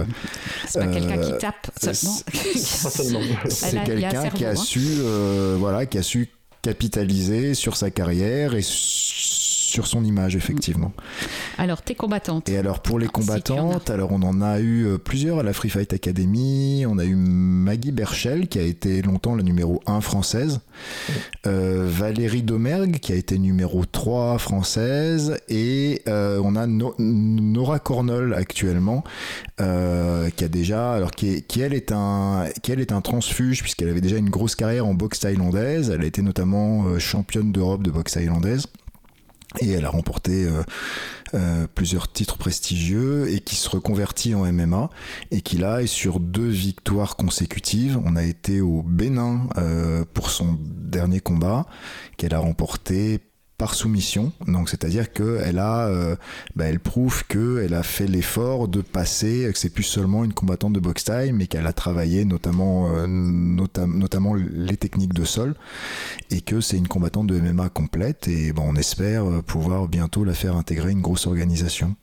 pas quelqu'un qui tape seulement. C'est quelqu'un qui a su, euh, voilà, qui a su capitaliser sur sa carrière et sur son image, effectivement. Alors, tes combattantes. Et alors, pour les combattantes, alors on en a eu euh, plusieurs à la Free Fight Academy. On a eu Maggie Berchel, qui a été longtemps la numéro 1 française. Euh, Valérie Domergue, qui a été numéro 3 française. Et euh, on a Nora Cornell actuellement, qui a déjà, alors qui, qui, elle est un, qui elle est un transfuge, puisqu'elle avait déjà une grosse carrière en boxe thaïlandaise. Elle a été notamment championne d'Europe de boxe thaïlandaise et elle a remporté euh, euh, plusieurs titres prestigieux et qui se reconvertit en MMA et qui là est sur deux victoires consécutives. On a été au Bénin euh, pour son dernier combat qu'elle a remporté par soumission. Donc c'est-à-dire qu'elle a, euh, bah, elle prouve qu'elle a fait l'effort de passer, que c'est plus seulement une combattante de boxe time, mais qu'elle a travaillé notamment, euh, notamment les techniques de sol, et que c'est une combattante de MMA complète. Et on espère pouvoir bientôt la faire intégrer une grosse organisation.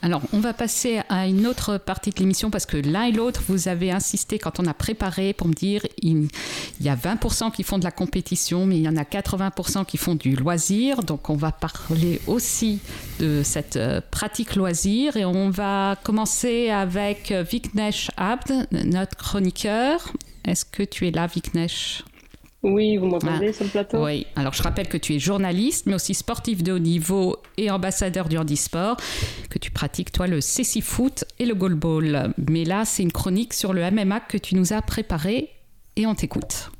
Alors, on va passer à une autre partie de l'émission parce que l'un et l'autre, vous avez insisté quand on a préparé pour me dire il, y a 20% qui font de la compétition, mais il y en a 80% qui font du loisir. Donc, on va parler aussi de cette euh, pratique loisir et on va commencer avec Viknesh Abd, notre chroniqueur. Est-ce que tu es là, Viknesh oui, vous m'entendez ah, sur le plateau? Oui, alors je rappelle que tu es journaliste, mais aussi sportif de haut niveau et ambassadeur du handisport, que tu pratiques toi le cécifoot et le goalball. Mais là, c'est une chronique sur le MMA que tu nous as préparé et on t'écoute.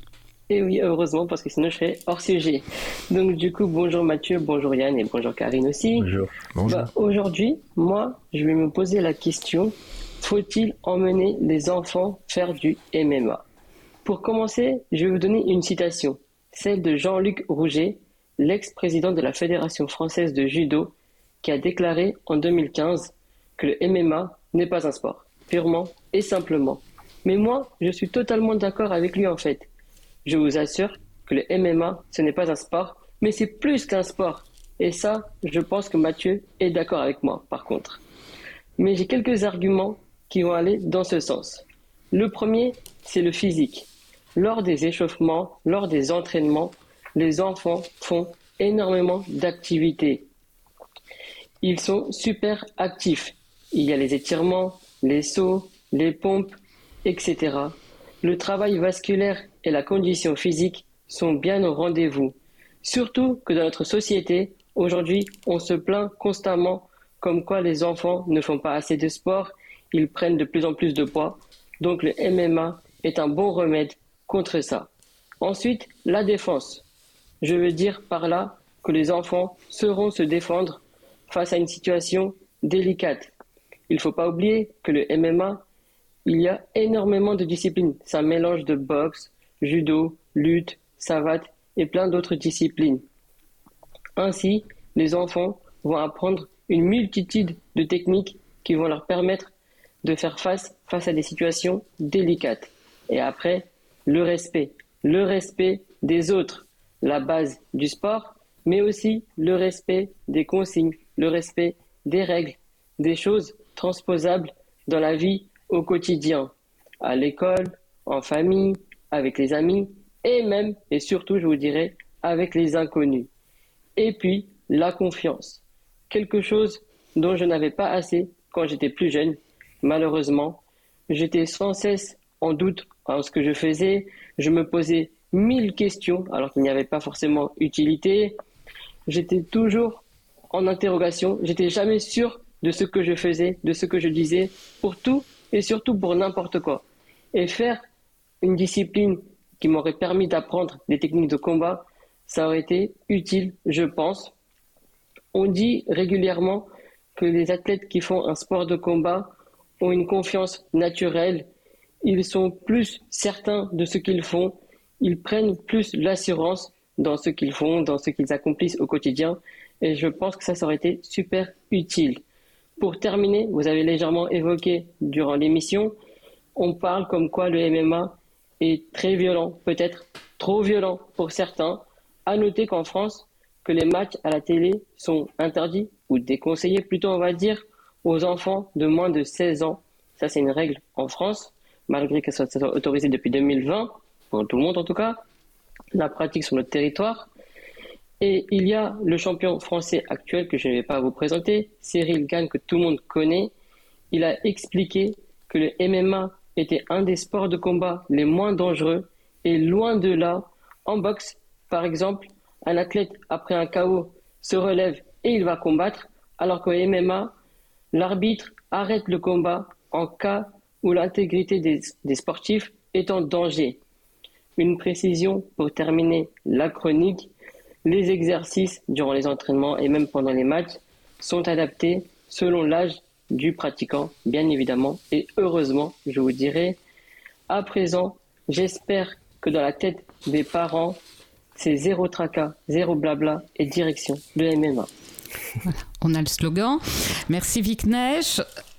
Et oui, heureusement, parce que sinon je serais hors sujet. Donc du coup, bonjour Mathieu, bonjour Yann et bonjour Karine aussi. Bonjour. Bonjour. Bah, Aujourd'hui, moi, je vais me poser la question, faut-il emmener les enfants faire du MMA Pour commencer, je vais vous donner une citation, celle de Jean-Luc Rouget, l'ex-président de la Fédération française de judo, qui a déclaré en 2015 que le MMA n'est pas un sport, purement et simplement. Mais moi, je suis totalement d'accord avec lui en fait. Je vous assure que le MMA, ce n'est pas un sport, mais c'est plus qu'un sport. Et ça, je pense que Mathieu est d'accord avec moi, par contre. Mais j'ai quelques arguments qui vont aller dans ce sens. Le premier, c'est le physique. Lors des échauffements, lors des entraînements, les enfants font énormément d'activités. Ils sont super actifs. Il y a les étirements, les sauts, les pompes, etc. Le travail vasculaire et la condition physique sont bien au rendez-vous. Surtout que dans notre société, aujourd'hui, on se plaint constamment comme quoi les enfants ne font pas assez de sport, ils prennent de plus en plus de poids. Donc le MMA est un bon remède contre ça. Ensuite, la défense. Je veux dire par là que les enfants sauront se défendre face à une situation délicate. Il ne faut pas oublier que le MMA, il y a énormément de disciplines. Un mélange de boxe, judo, lutte, savate et plein d'autres disciplines. Ainsi, les enfants vont apprendre une multitude de techniques qui vont leur permettre de faire face face à des situations délicates. Et après, le respect. Le respect des autres, la base du sport, mais aussi le respect des consignes, le respect des règles, des choses transposables dans la vie au quotidien, à l'école, en famille, avec les amis, et même, et surtout, je vous dirais, avec les inconnus. Et puis, la confiance. Quelque chose dont je n'avais pas assez quand j'étais plus jeune. Malheureusement, j'étais sans cesse en doute en ce que je faisais. Je me posais mille questions alors qu'il n'y avait pas forcément utilité. J'étais toujours en interrogation. J'étais jamais sûr de ce que je faisais, de ce que je disais, pour tout et surtout pour n'importe quoi. Et faire une discipline qui m'aurait permis d'apprendre des techniques de combat, ça aurait été utile, je pense. On dit régulièrement que les athlètes qui font un sport de combat ont une confiance naturelle, ils sont plus certains de ce qu'ils font, ils prennent plus l'assurance dans ce qu'ils font, dans ce qu'ils accomplissent au quotidien, et je pense que ça, aurait été super utile. Pour terminer, vous avez légèrement évoqué durant l'émission, on parle comme quoi le MMA est très violent, peut-être trop violent pour certains. À noter qu'en France, que les matchs à la télé sont interdits ou déconseillés, plutôt on va dire, aux enfants de moins de 16 ans. Ça, c'est une règle en France, malgré qu'elle soit autorisée depuis 2020, pour tout le monde en tout cas. La pratique sur notre territoire. Et il y a le champion français actuel que je ne vais pas vous présenter, Cyril Gann, que tout le monde connaît. Il a expliqué que le MMA était un des sports de combat les moins dangereux et loin de là, en boxe, par exemple, un athlète après un chaos se relève et il va combattre, alors qu'au MMA, l'arbitre arrête le combat en cas où l'intégrité des, sportifs est en danger. Une précision pour terminer la chronique, les exercices durant les entraînements et même pendant les matchs sont adaptés selon l'âge du pratiquant, bien évidemment, et heureusement, je vous dirais. À présent, j'espère que dans la tête des parents, c'est zéro tracas, zéro blabla et direction de MMA. On a le slogan. Merci Vic.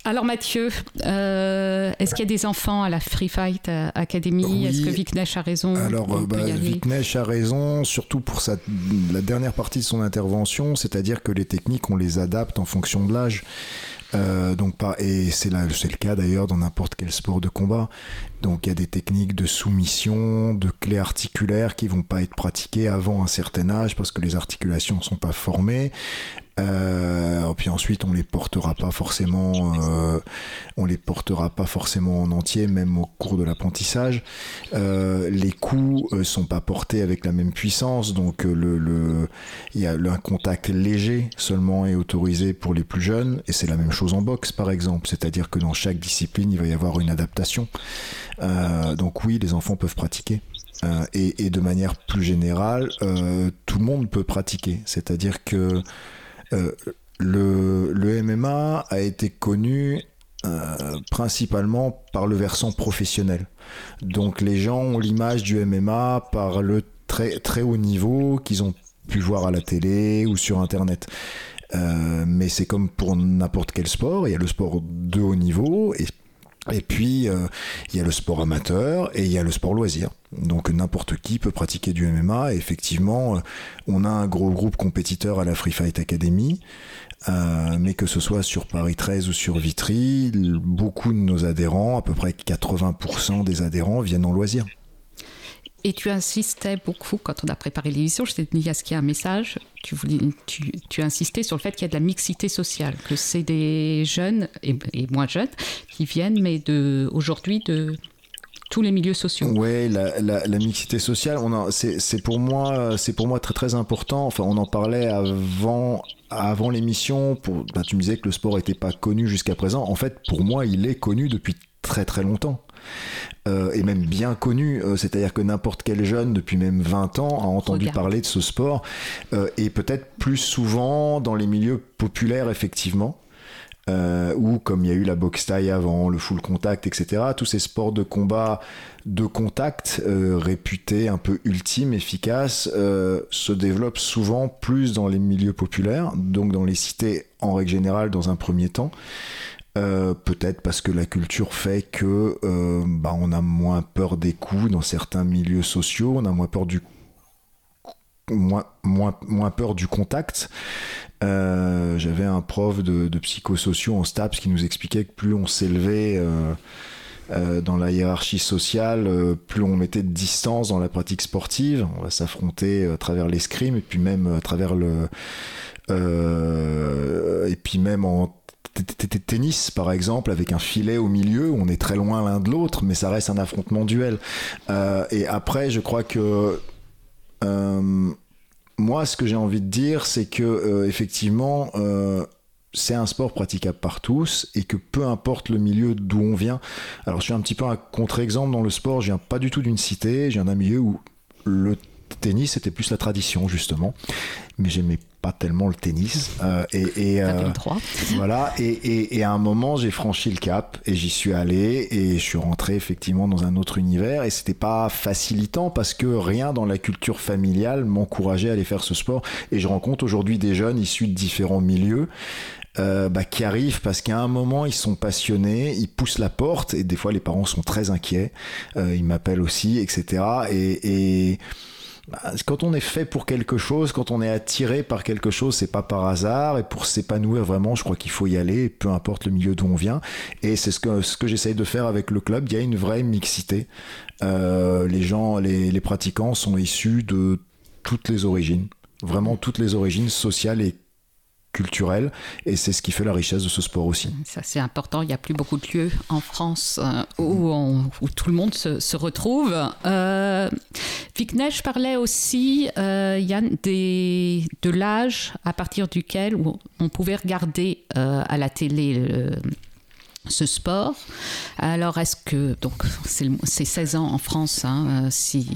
Alors Mathieu, euh, est-ce qu'il y a des enfants à la Free Fight Academy Oui. Est-ce que Vic Neige a raison? Alors, euh, bah, Neige a raison, surtout pour sa, la dernière partie de son intervention, c'est-à-dire que les techniques, on les adapte en fonction de l'âge. Euh, donc pas, et c'est là, c'est le cas d'ailleurs dans n'importe quel sport de combat. Donc il y a des techniques de soumission, de clés articulaires qui vont pas être pratiquées avant un certain âge parce que les articulations sont pas formées. Euh, puis ensuite, on les portera pas forcément, euh, on les portera pas forcément en entier, même au cours de l'apprentissage. Euh, les coups sont pas portés avec la même puissance, donc y a un contact léger seulement est autorisé pour les plus jeunes, et c'est la même chose en boxe, par exemple. C'est-à-dire que dans chaque discipline, il va y avoir une adaptation. Donc oui, les enfants peuvent pratiquer. Et, de manière plus générale, tout le monde peut pratiquer. C'est-à-dire que euh, le, MMA a été connu euh, principalement par le versant professionnel. Donc les gens ont l'image du MMA par le très, très haut niveau qu'ils ont pu voir à la télé ou sur Internet. Euh, mais c'est comme pour n'importe quel sport, il y a le sport de haut niveau et et puis, euh, il y a le sport amateur et il y a le sport loisir. Donc, n'importe qui peut pratiquer du MMA. Effectivement, euh, on a un gros groupe compétiteur à la Free Fight Academy. Euh, mais que ce soit sur Paris 13 ou sur Vitry, beaucoup de nos adhérents, à peu près 80% des adhérents, viennent en loisir. Et tu insistais beaucoup quand on a préparé l'émission, je t'ai dit à ce qu'il y a un message, tu, voulais, tu, tu insistais sur le fait qu'il y a de la mixité sociale, que c'est des jeunes et, moins jeunes qui viennent, mais aujourd'hui de tous les milieux sociaux. Ouais, la, la, mixité sociale, c'est, pour moi, c'est pour moi très très important. Enfin, on en parlait avant, avant l'émission. Pour, bah, tu me disais que le sport n'était pas connu jusqu'à présent. En fait, pour moi, il est connu depuis très très longtemps. Euh, et même bien connu, euh, c'est-à-dire que n'importe quel jeune depuis même 20 ans a entendu Regarde. parler de ce sport euh, et peut-être plus souvent dans les milieux populaires effectivement. Ou comme il y a eu la boxe taille avant, le full contact, etc. Tous ces sports de combat de contact réputés un peu ultimes, efficaces, se développent souvent plus dans les milieux populaires, donc dans les cités en règle générale dans un premier temps. Euh, peut-être parce que la culture fait que euh, bah, on a moins peur des coups dans certains milieux sociaux, on a moins peur du moins, moins, moins peur du contact. Euh, J'avais un prof de, de psychosociaux en STAPS qui nous expliquait que plus on s'élevait dans la hiérarchie sociale, plus on mettait de distance dans la pratique sportive. On va s'affronter à travers l'escrime et puis même à travers le et puis même en tennis par exemple avec un filet au milieu on est très loin l'un de l'autre mais ça reste un affrontement duel Euh, et après je crois que euh, moi ce que j'ai envie de dire c'est que euh, effectivement c'est un sport praticable par tous et que peu importe le milieu d'où on vient. Alors je suis un petit peu un contre-exemple dans le sport, je viens pas du tout d'une cité, je viens d'un milieu où le tennis c'était plus la tradition justement, mais j'aimais pas tellement le tennis. Euh, et euh, voilà, et, et, et à un moment, j'ai franchi le cap et j'y suis allé et je suis rentré effectivement dans un autre univers et c'était pas facilitant parce que rien dans la culture familiale m'encourageait à aller faire ce sport et je rencontre aujourd'hui des jeunes issus de différents milieux. euh, bah, qui arrivent parce qu'à un moment ils sont passionnés, ils poussent la porte et des fois les parents sont très inquiets, ils m'appellent aussi, etc. Et, et quand on est fait pour quelque chose, quand on est attiré par quelque chose, c'est pas par hasard. Et pour s'épanouir vraiment, je crois qu'il faut y aller, peu importe le milieu d'où on vient. Et c'est ce que, ce que j'essaye de faire avec le club. Il y a une vraie mixité. Euh, les gens, les, les pratiquants sont issus de toutes les origines. Vraiment toutes les origines sociales et culturelles. Et c'est ce qui fait la richesse de ce sport aussi. Ça, c'est important. Il n'y a plus beaucoup de lieux en France euh, où, on- où tout le monde se, se retrouve. Euh, Vignesh parlait aussi, euh, Yann, des, de l'âge à partir duquel on pouvait regarder euh, à la télé ce sport. Alors, est-ce que. Donc, c'est le- c'est 16 ans en France, hein, si,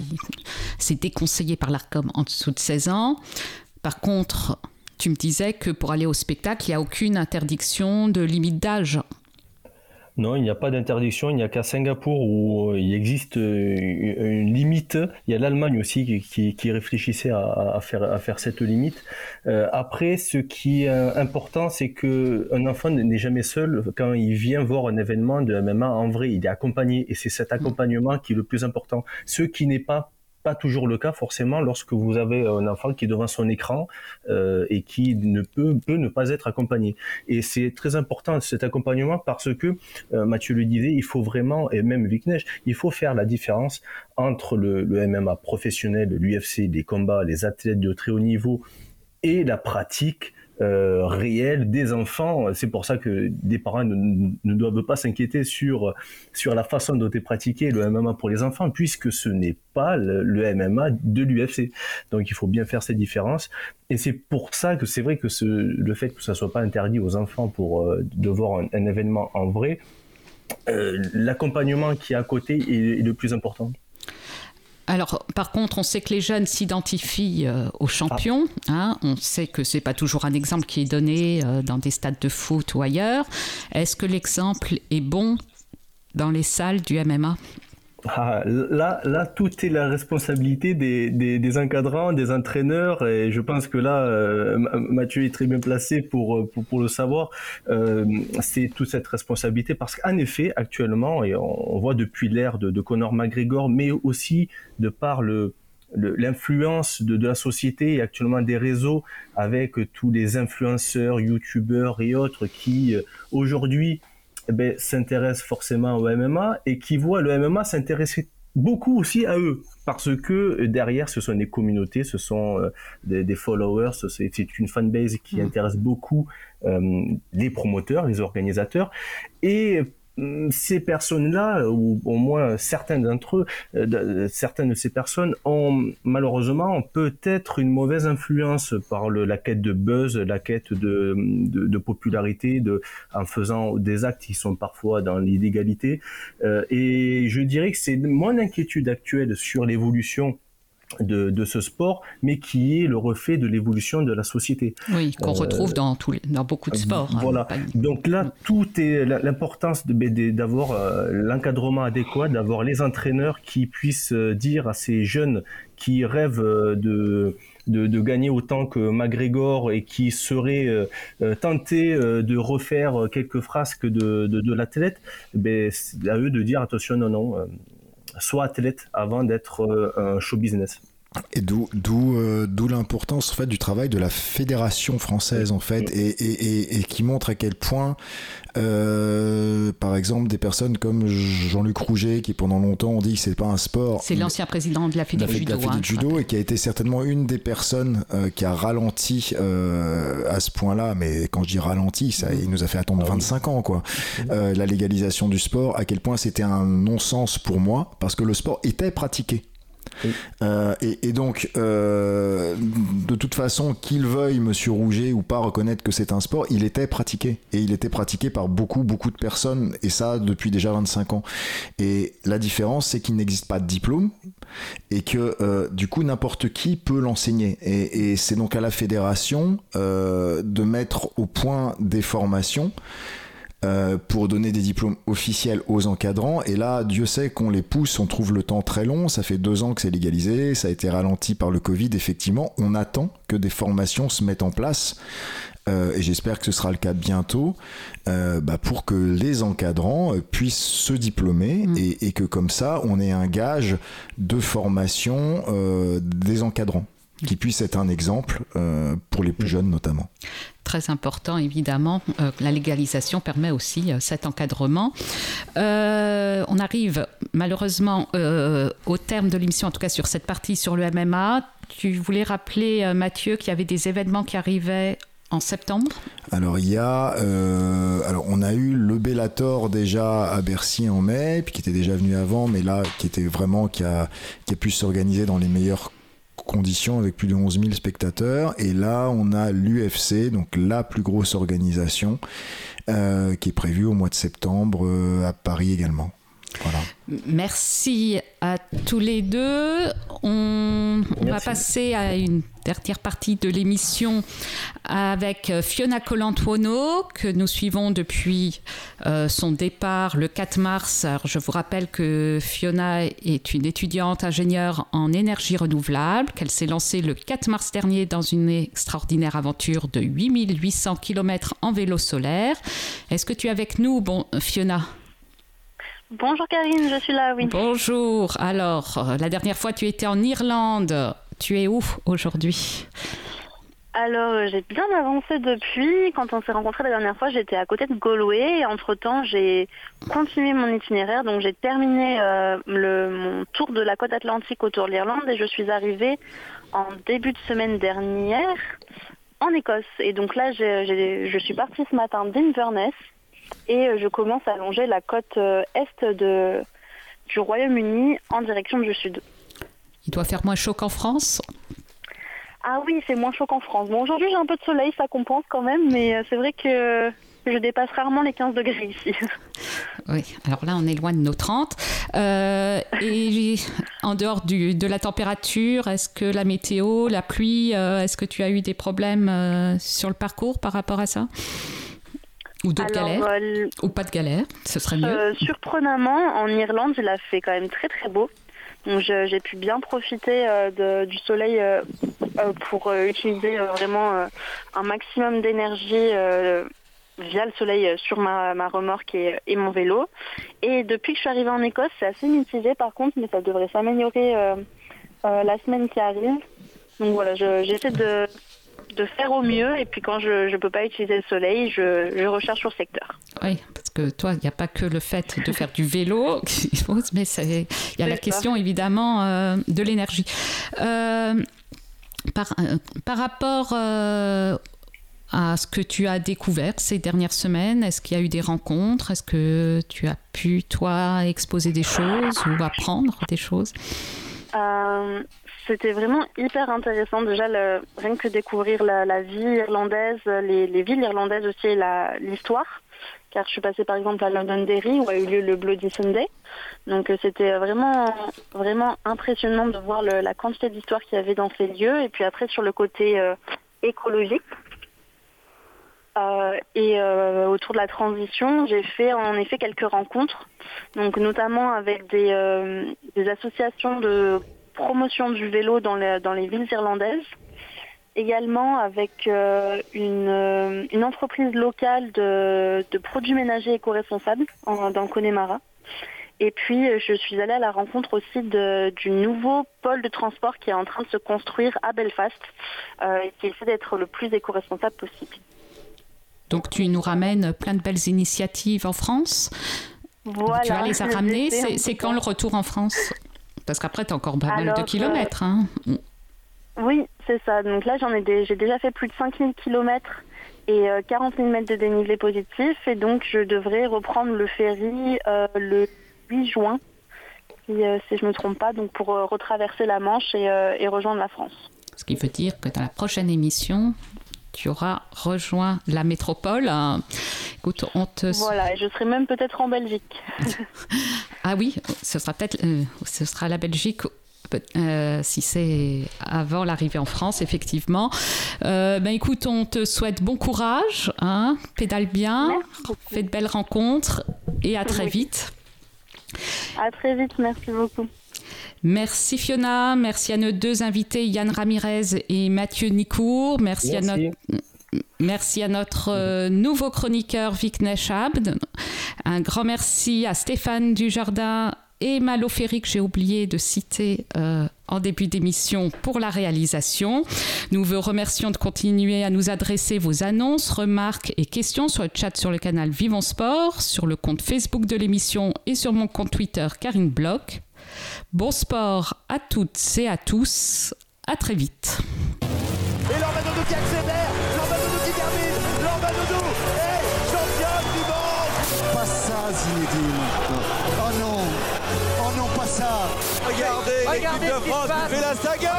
c'est déconseillé par l'ARCOM en dessous de 16 ans. Par contre, tu me disais que pour aller au spectacle, il n'y a aucune interdiction de limite d'âge. Non, il n'y a pas d'interdiction. Il n'y a qu'à Singapour où euh, il existe euh, une limite. Il y a l'Allemagne aussi qui, réfléchissait à, faire, cette limite. Euh, après, ce qui est important, c'est que un enfant n'est jamais seul quand il vient voir un événement de MMA. En vrai, il est accompagné et c'est cet accompagnement qui est le plus important. Ce qui n'est pas pas toujours le cas forcément lorsque vous avez un enfant qui est devant son écran euh, et qui ne peut, ne pas être accompagné. Et c'est très important cet accompagnement parce que euh, Mathieu le disait, il faut vraiment, et même Viknesh, il faut faire la différence entre le MMA professionnel, l'UFC, les combats, les athlètes de très haut niveau et la pratique euh, réel des enfants. C'est pour ça que des parents ne, doivent pas s'inquiéter sur, sur la façon dont est pratiqué le MMA pour les enfants, puisque ce n'est pas le, MMA de l'UFC. Donc il faut bien faire ces différences. Et c'est pour ça que c'est vrai que ce, le fait que ça soit pas interdit aux enfants pour euh, de voir un, événement en vrai, euh, l'accompagnement qui est à côté est le plus important. Alors, par contre, on sait que les jeunes s'identifient euh, aux champions. Hein. On sait que c'est pas toujours un exemple qui est donné euh, dans des stades de foot ou ailleurs. Est-ce que l'exemple est bon dans les salles du MMA ah, là, là, tout est la responsabilité des, des, des, encadrants, des entraîneurs, et je pense que là, euh, Mathieu est très bien placé pour, pour, pour le savoir. Euh, c'est toute cette responsabilité parce qu'en effet, actuellement, et on, on voit depuis l'ère de, de Conor McGregor, mais aussi de par le l'influence de, de, la société et actuellement des réseaux avec tous les influenceurs, youtubeurs et autres qui euh, aujourd'hui eh ben, s'intéressent forcément au MMA et qui voient le MMA s'intéresser beaucoup aussi à eux parce que derrière ce sont des communautés, ce sont euh, des, des, followers, c'est une fanbase qui mmh. intéresse beaucoup euh, les promoteurs, les organisateurs et ces personnes-là, ou au moins certains d'entre eux, euh, certaines de ces personnes ont malheureusement peut-être une mauvaise influence par le, la quête de buzz, la quête de, de, de, popularité, de, en faisant des actes qui sont parfois dans l'illégalité. Euh, et je dirais que c'est mon inquiétude actuelle sur l'évolution de, de, ce sport, mais qui est le reflet de l'évolution de la société. Oui, qu'on euh, retrouve dans, les, dans beaucoup de sports. Hein, voilà. Hein, Donc là, tout est l'importance d'avoir euh, l'encadrement adéquat, d'avoir les entraîneurs qui puissent euh, dire à ces jeunes qui rêvent de, de, de, gagner autant que McGregor et qui seraient euh, tentés de refaire quelques frasques de, de, de l'athlète, ben, à eux de dire attention, non, non, soit athlète avant d'être euh, un show business. Et d'où d'où euh, d'où l'importance en fait du travail de la fédération française en fait et, et, et, et qui montre à quel point euh, par exemple des personnes comme Jean-Luc Rouget qui pendant longtemps ont dit que c'est pas un sport c'est l'ancien président de la Fédé de judo, la Fédé hein, judo et qui a été certainement une des personnes euh, qui a ralenti euh, à ce point-là. Mais quand je dis ralenti ça il nous a fait attendre 25 ans quoi. Euh, la légalisation du sport à quel point c'était un non-sens pour moi parce que le sport était pratiqué Euh, et, donc, euh, de toute façon, qu'il veuille Monsieur Rouget ou pas reconnaître que c'est un sport, il était pratiqué. Et il était pratiqué par beaucoup, beaucoup de personnes. Et ça, depuis déjà 25 ans. Et la différence, c'est qu'il n'existe pas de diplôme. Et que, euh, du coup, n'importe qui peut l'enseigner. Et, c'est donc à la fédération de mettre au point des formations euh, pour donner des diplômes officiels aux encadrants. Et là, Dieu sait qu'on les pousse, on trouve le temps très long. Ça fait deux ans que c'est légalisé, ça a été ralenti par le Covid. Effectivement, on attend que des formations se mettent en place. Euh, et j'espère que ce sera le cas bientôt, euh, bah pour que les encadrants puissent se diplômer mmh. et, et, que comme ça, on ait un gage de formation des encadrants qui puisse être un exemple euh, pour les plus jeunes notamment. Très important, évidemment. Euh, la légalisation permet aussi euh, cet encadrement. On arrive malheureusement au terme de l'émission, en tout cas sur cette partie sur le MMA. Tu voulais rappeler, Mathieu, qu'il y avait des événements qui arrivaient en septembre? Alors il y a, euh, alors on a eu le Bellator déjà à Bercy en mai, puis qui était déjà venu avant, mais là qui était vraiment qui a qui a pu s'organiser dans les meilleurs conditions avec plus de 11 000 spectateurs. Et là, on a l'UFC, donc la plus grosse organisation, euh, qui est prévue au mois de septembre euh, à Paris également. Voilà. Merci à tous les deux. On, on va passer à une dernière partie de l'émission avec Fiona Colantuono, que nous suivons depuis euh, son départ le 4 mars. Alors, je vous rappelle que Fiona est une étudiante ingénieure en énergie renouvelable, qu'elle s'est lancée le 4 mars dernier dans une extraordinaire aventure de 8800 km en vélo solaire. Est-ce que tu es avec nous, bon, Fiona? Bonjour Karine, je suis là, oui. Bonjour. Alors, la dernière fois, tu étais en Irlande. Tu es où aujourd'hui? Alors, j'ai bien avancé depuis. Quand on s'est rencontrés la dernière fois, j'étais à côté de Galway. Et entre-temps, j'ai continué mon itinéraire. Donc, j'ai terminé euh, le, mon tour de la côte atlantique autour de l'Irlande et je suis arrivée en début de semaine dernière en Écosse. Et donc là, j'ai- j'ai- je suis partie ce matin d'Inverness et euh, je commence à longer la côte euh, est de, du Royaume-Uni en direction du sud. Il doit faire moins chaud qu'en France Ah oui, c'est moins chaud qu'en France. Bon, aujourd'hui j'ai un peu de soleil, ça compense quand même, mais euh, c'est vrai que je dépasse rarement les 15 degrés ici. Oui, alors là, on est loin de nos 30. Euh, et en dehors du, de la température, est-ce que la météo, la pluie, euh, est-ce que tu as eu des problèmes euh, sur le parcours par rapport à ça? Ou d'autres Alors, galères euh, Ou pas de galères Ce serait mieux. Euh, surprenamment, en Irlande, il a fait quand même très très beau. Donc j'ai pu bien profiter euh, de- du soleil pour utiliser vraiment un maximum d'énergie via le soleil sur ma, ma remorque et, et mon vélo. Et depuis que je suis arrivée en Écosse, c'est assez mitigé par contre, mais ça devrait s'améliorer euh, euh, la semaine qui arrive. Donc voilà, je- j'essaie de, de faire au mieux et puis quand je ne peux pas utiliser le soleil, je, je recherche sur secteur. Oui, parce que toi, il n'y a pas que le fait de faire du vélo qui pose, mais il y a la ça. question évidemment euh, de l'énergie. Euh, par, euh, par rapport euh, à ce que tu as découvert ces dernières semaines, est-ce qu'il y a eu des rencontres? Est-ce que tu as pu, toi, exposer des choses ou apprendre des choses? Euh, C'était vraiment hyper intéressant déjà rien que découvrir la, vie irlandaise, les, les villes irlandaises aussi et l'histoire. Car je suis passée par exemple à Londonderry où a eu lieu le Bloody Sunday. Donc euh, c'était vraiment vraiment impressionnant de voir la quantité d'histoire qu'il y avait dans ces lieux. Et puis après sur le côté euh, écologique. Euh, et autour de la transition, j'ai fait en effet quelques rencontres, donc notamment avec des associations de promotion du vélo dans les, dans les villes irlandaises, également avec euh, une, euh, une entreprise locale de, de produits ménagers éco-responsables dans le Connemara. Et puis, euh, je suis allée à la rencontre aussi de- du nouveau pôle de transport qui est en train de se construire à Belfast euh, et qui essaie d'être le plus éco-responsable possible. Donc tu nous ramènes plein de belles initiatives en France. Voilà. tu vas les ramener. C'est quand le retour en France? Parce qu'après, tu as encore pas mal de Alors, kilomètres. hein. Oui, c'est ça. Donc là, j'en ai, des- j'ai déjà fait plus de 5000 km et euh, 40 000 mètres de dénivelé positif. Et donc, je devrais reprendre le ferry euh, le 8 juin, si, euh, si je me trompe pas, donc pour euh, retraverser la Manche et, euh, et rejoindre la France. Ce qui veut dire que dans la prochaine émission, tu auras rejoint la métropole. Écoute, on te... Voilà, je serai même peut-être en Belgique. Ah oui, ce sera peut-être, euh, ce sera la Belgique. euh, si c'est avant l'arrivée en France, effectivement. Euh, ben écoute, on te souhaite bon courage, hein, pédale bien, fais de belles rencontres et à très vite. À très vite, merci beaucoup. Merci Fiona, merci à nos deux invités Yann Ramirez et Mathieu Nicourt, merci, à Merci. notre Merci à notre euh, nouveau chroniqueur Viknesh Abd. Un grand merci à Stéphane Dujardin et Malo Ferry que j'ai oublié de citer euh, en début d'émission pour la réalisation. Nous vous remercions de continuer à nous adresser vos annonces, remarques et questions sur le chat sur le canal Vivons Sport, sur le compte Facebook de l'émission et sur mon compte Twitter Karine Bloch. Bon sport à toutes et à tous. À très vite. Et Lormanodo qui accélère, Lormanodo qui termine, Lormanodo est championne du monde. Pas ça Zinedine. Oh non. Oh non, pas ça. Regardez, l'équipe de France qui fait la saga.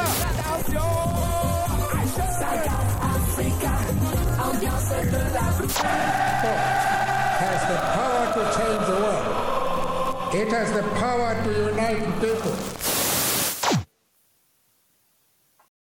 Has It has the power to unite people.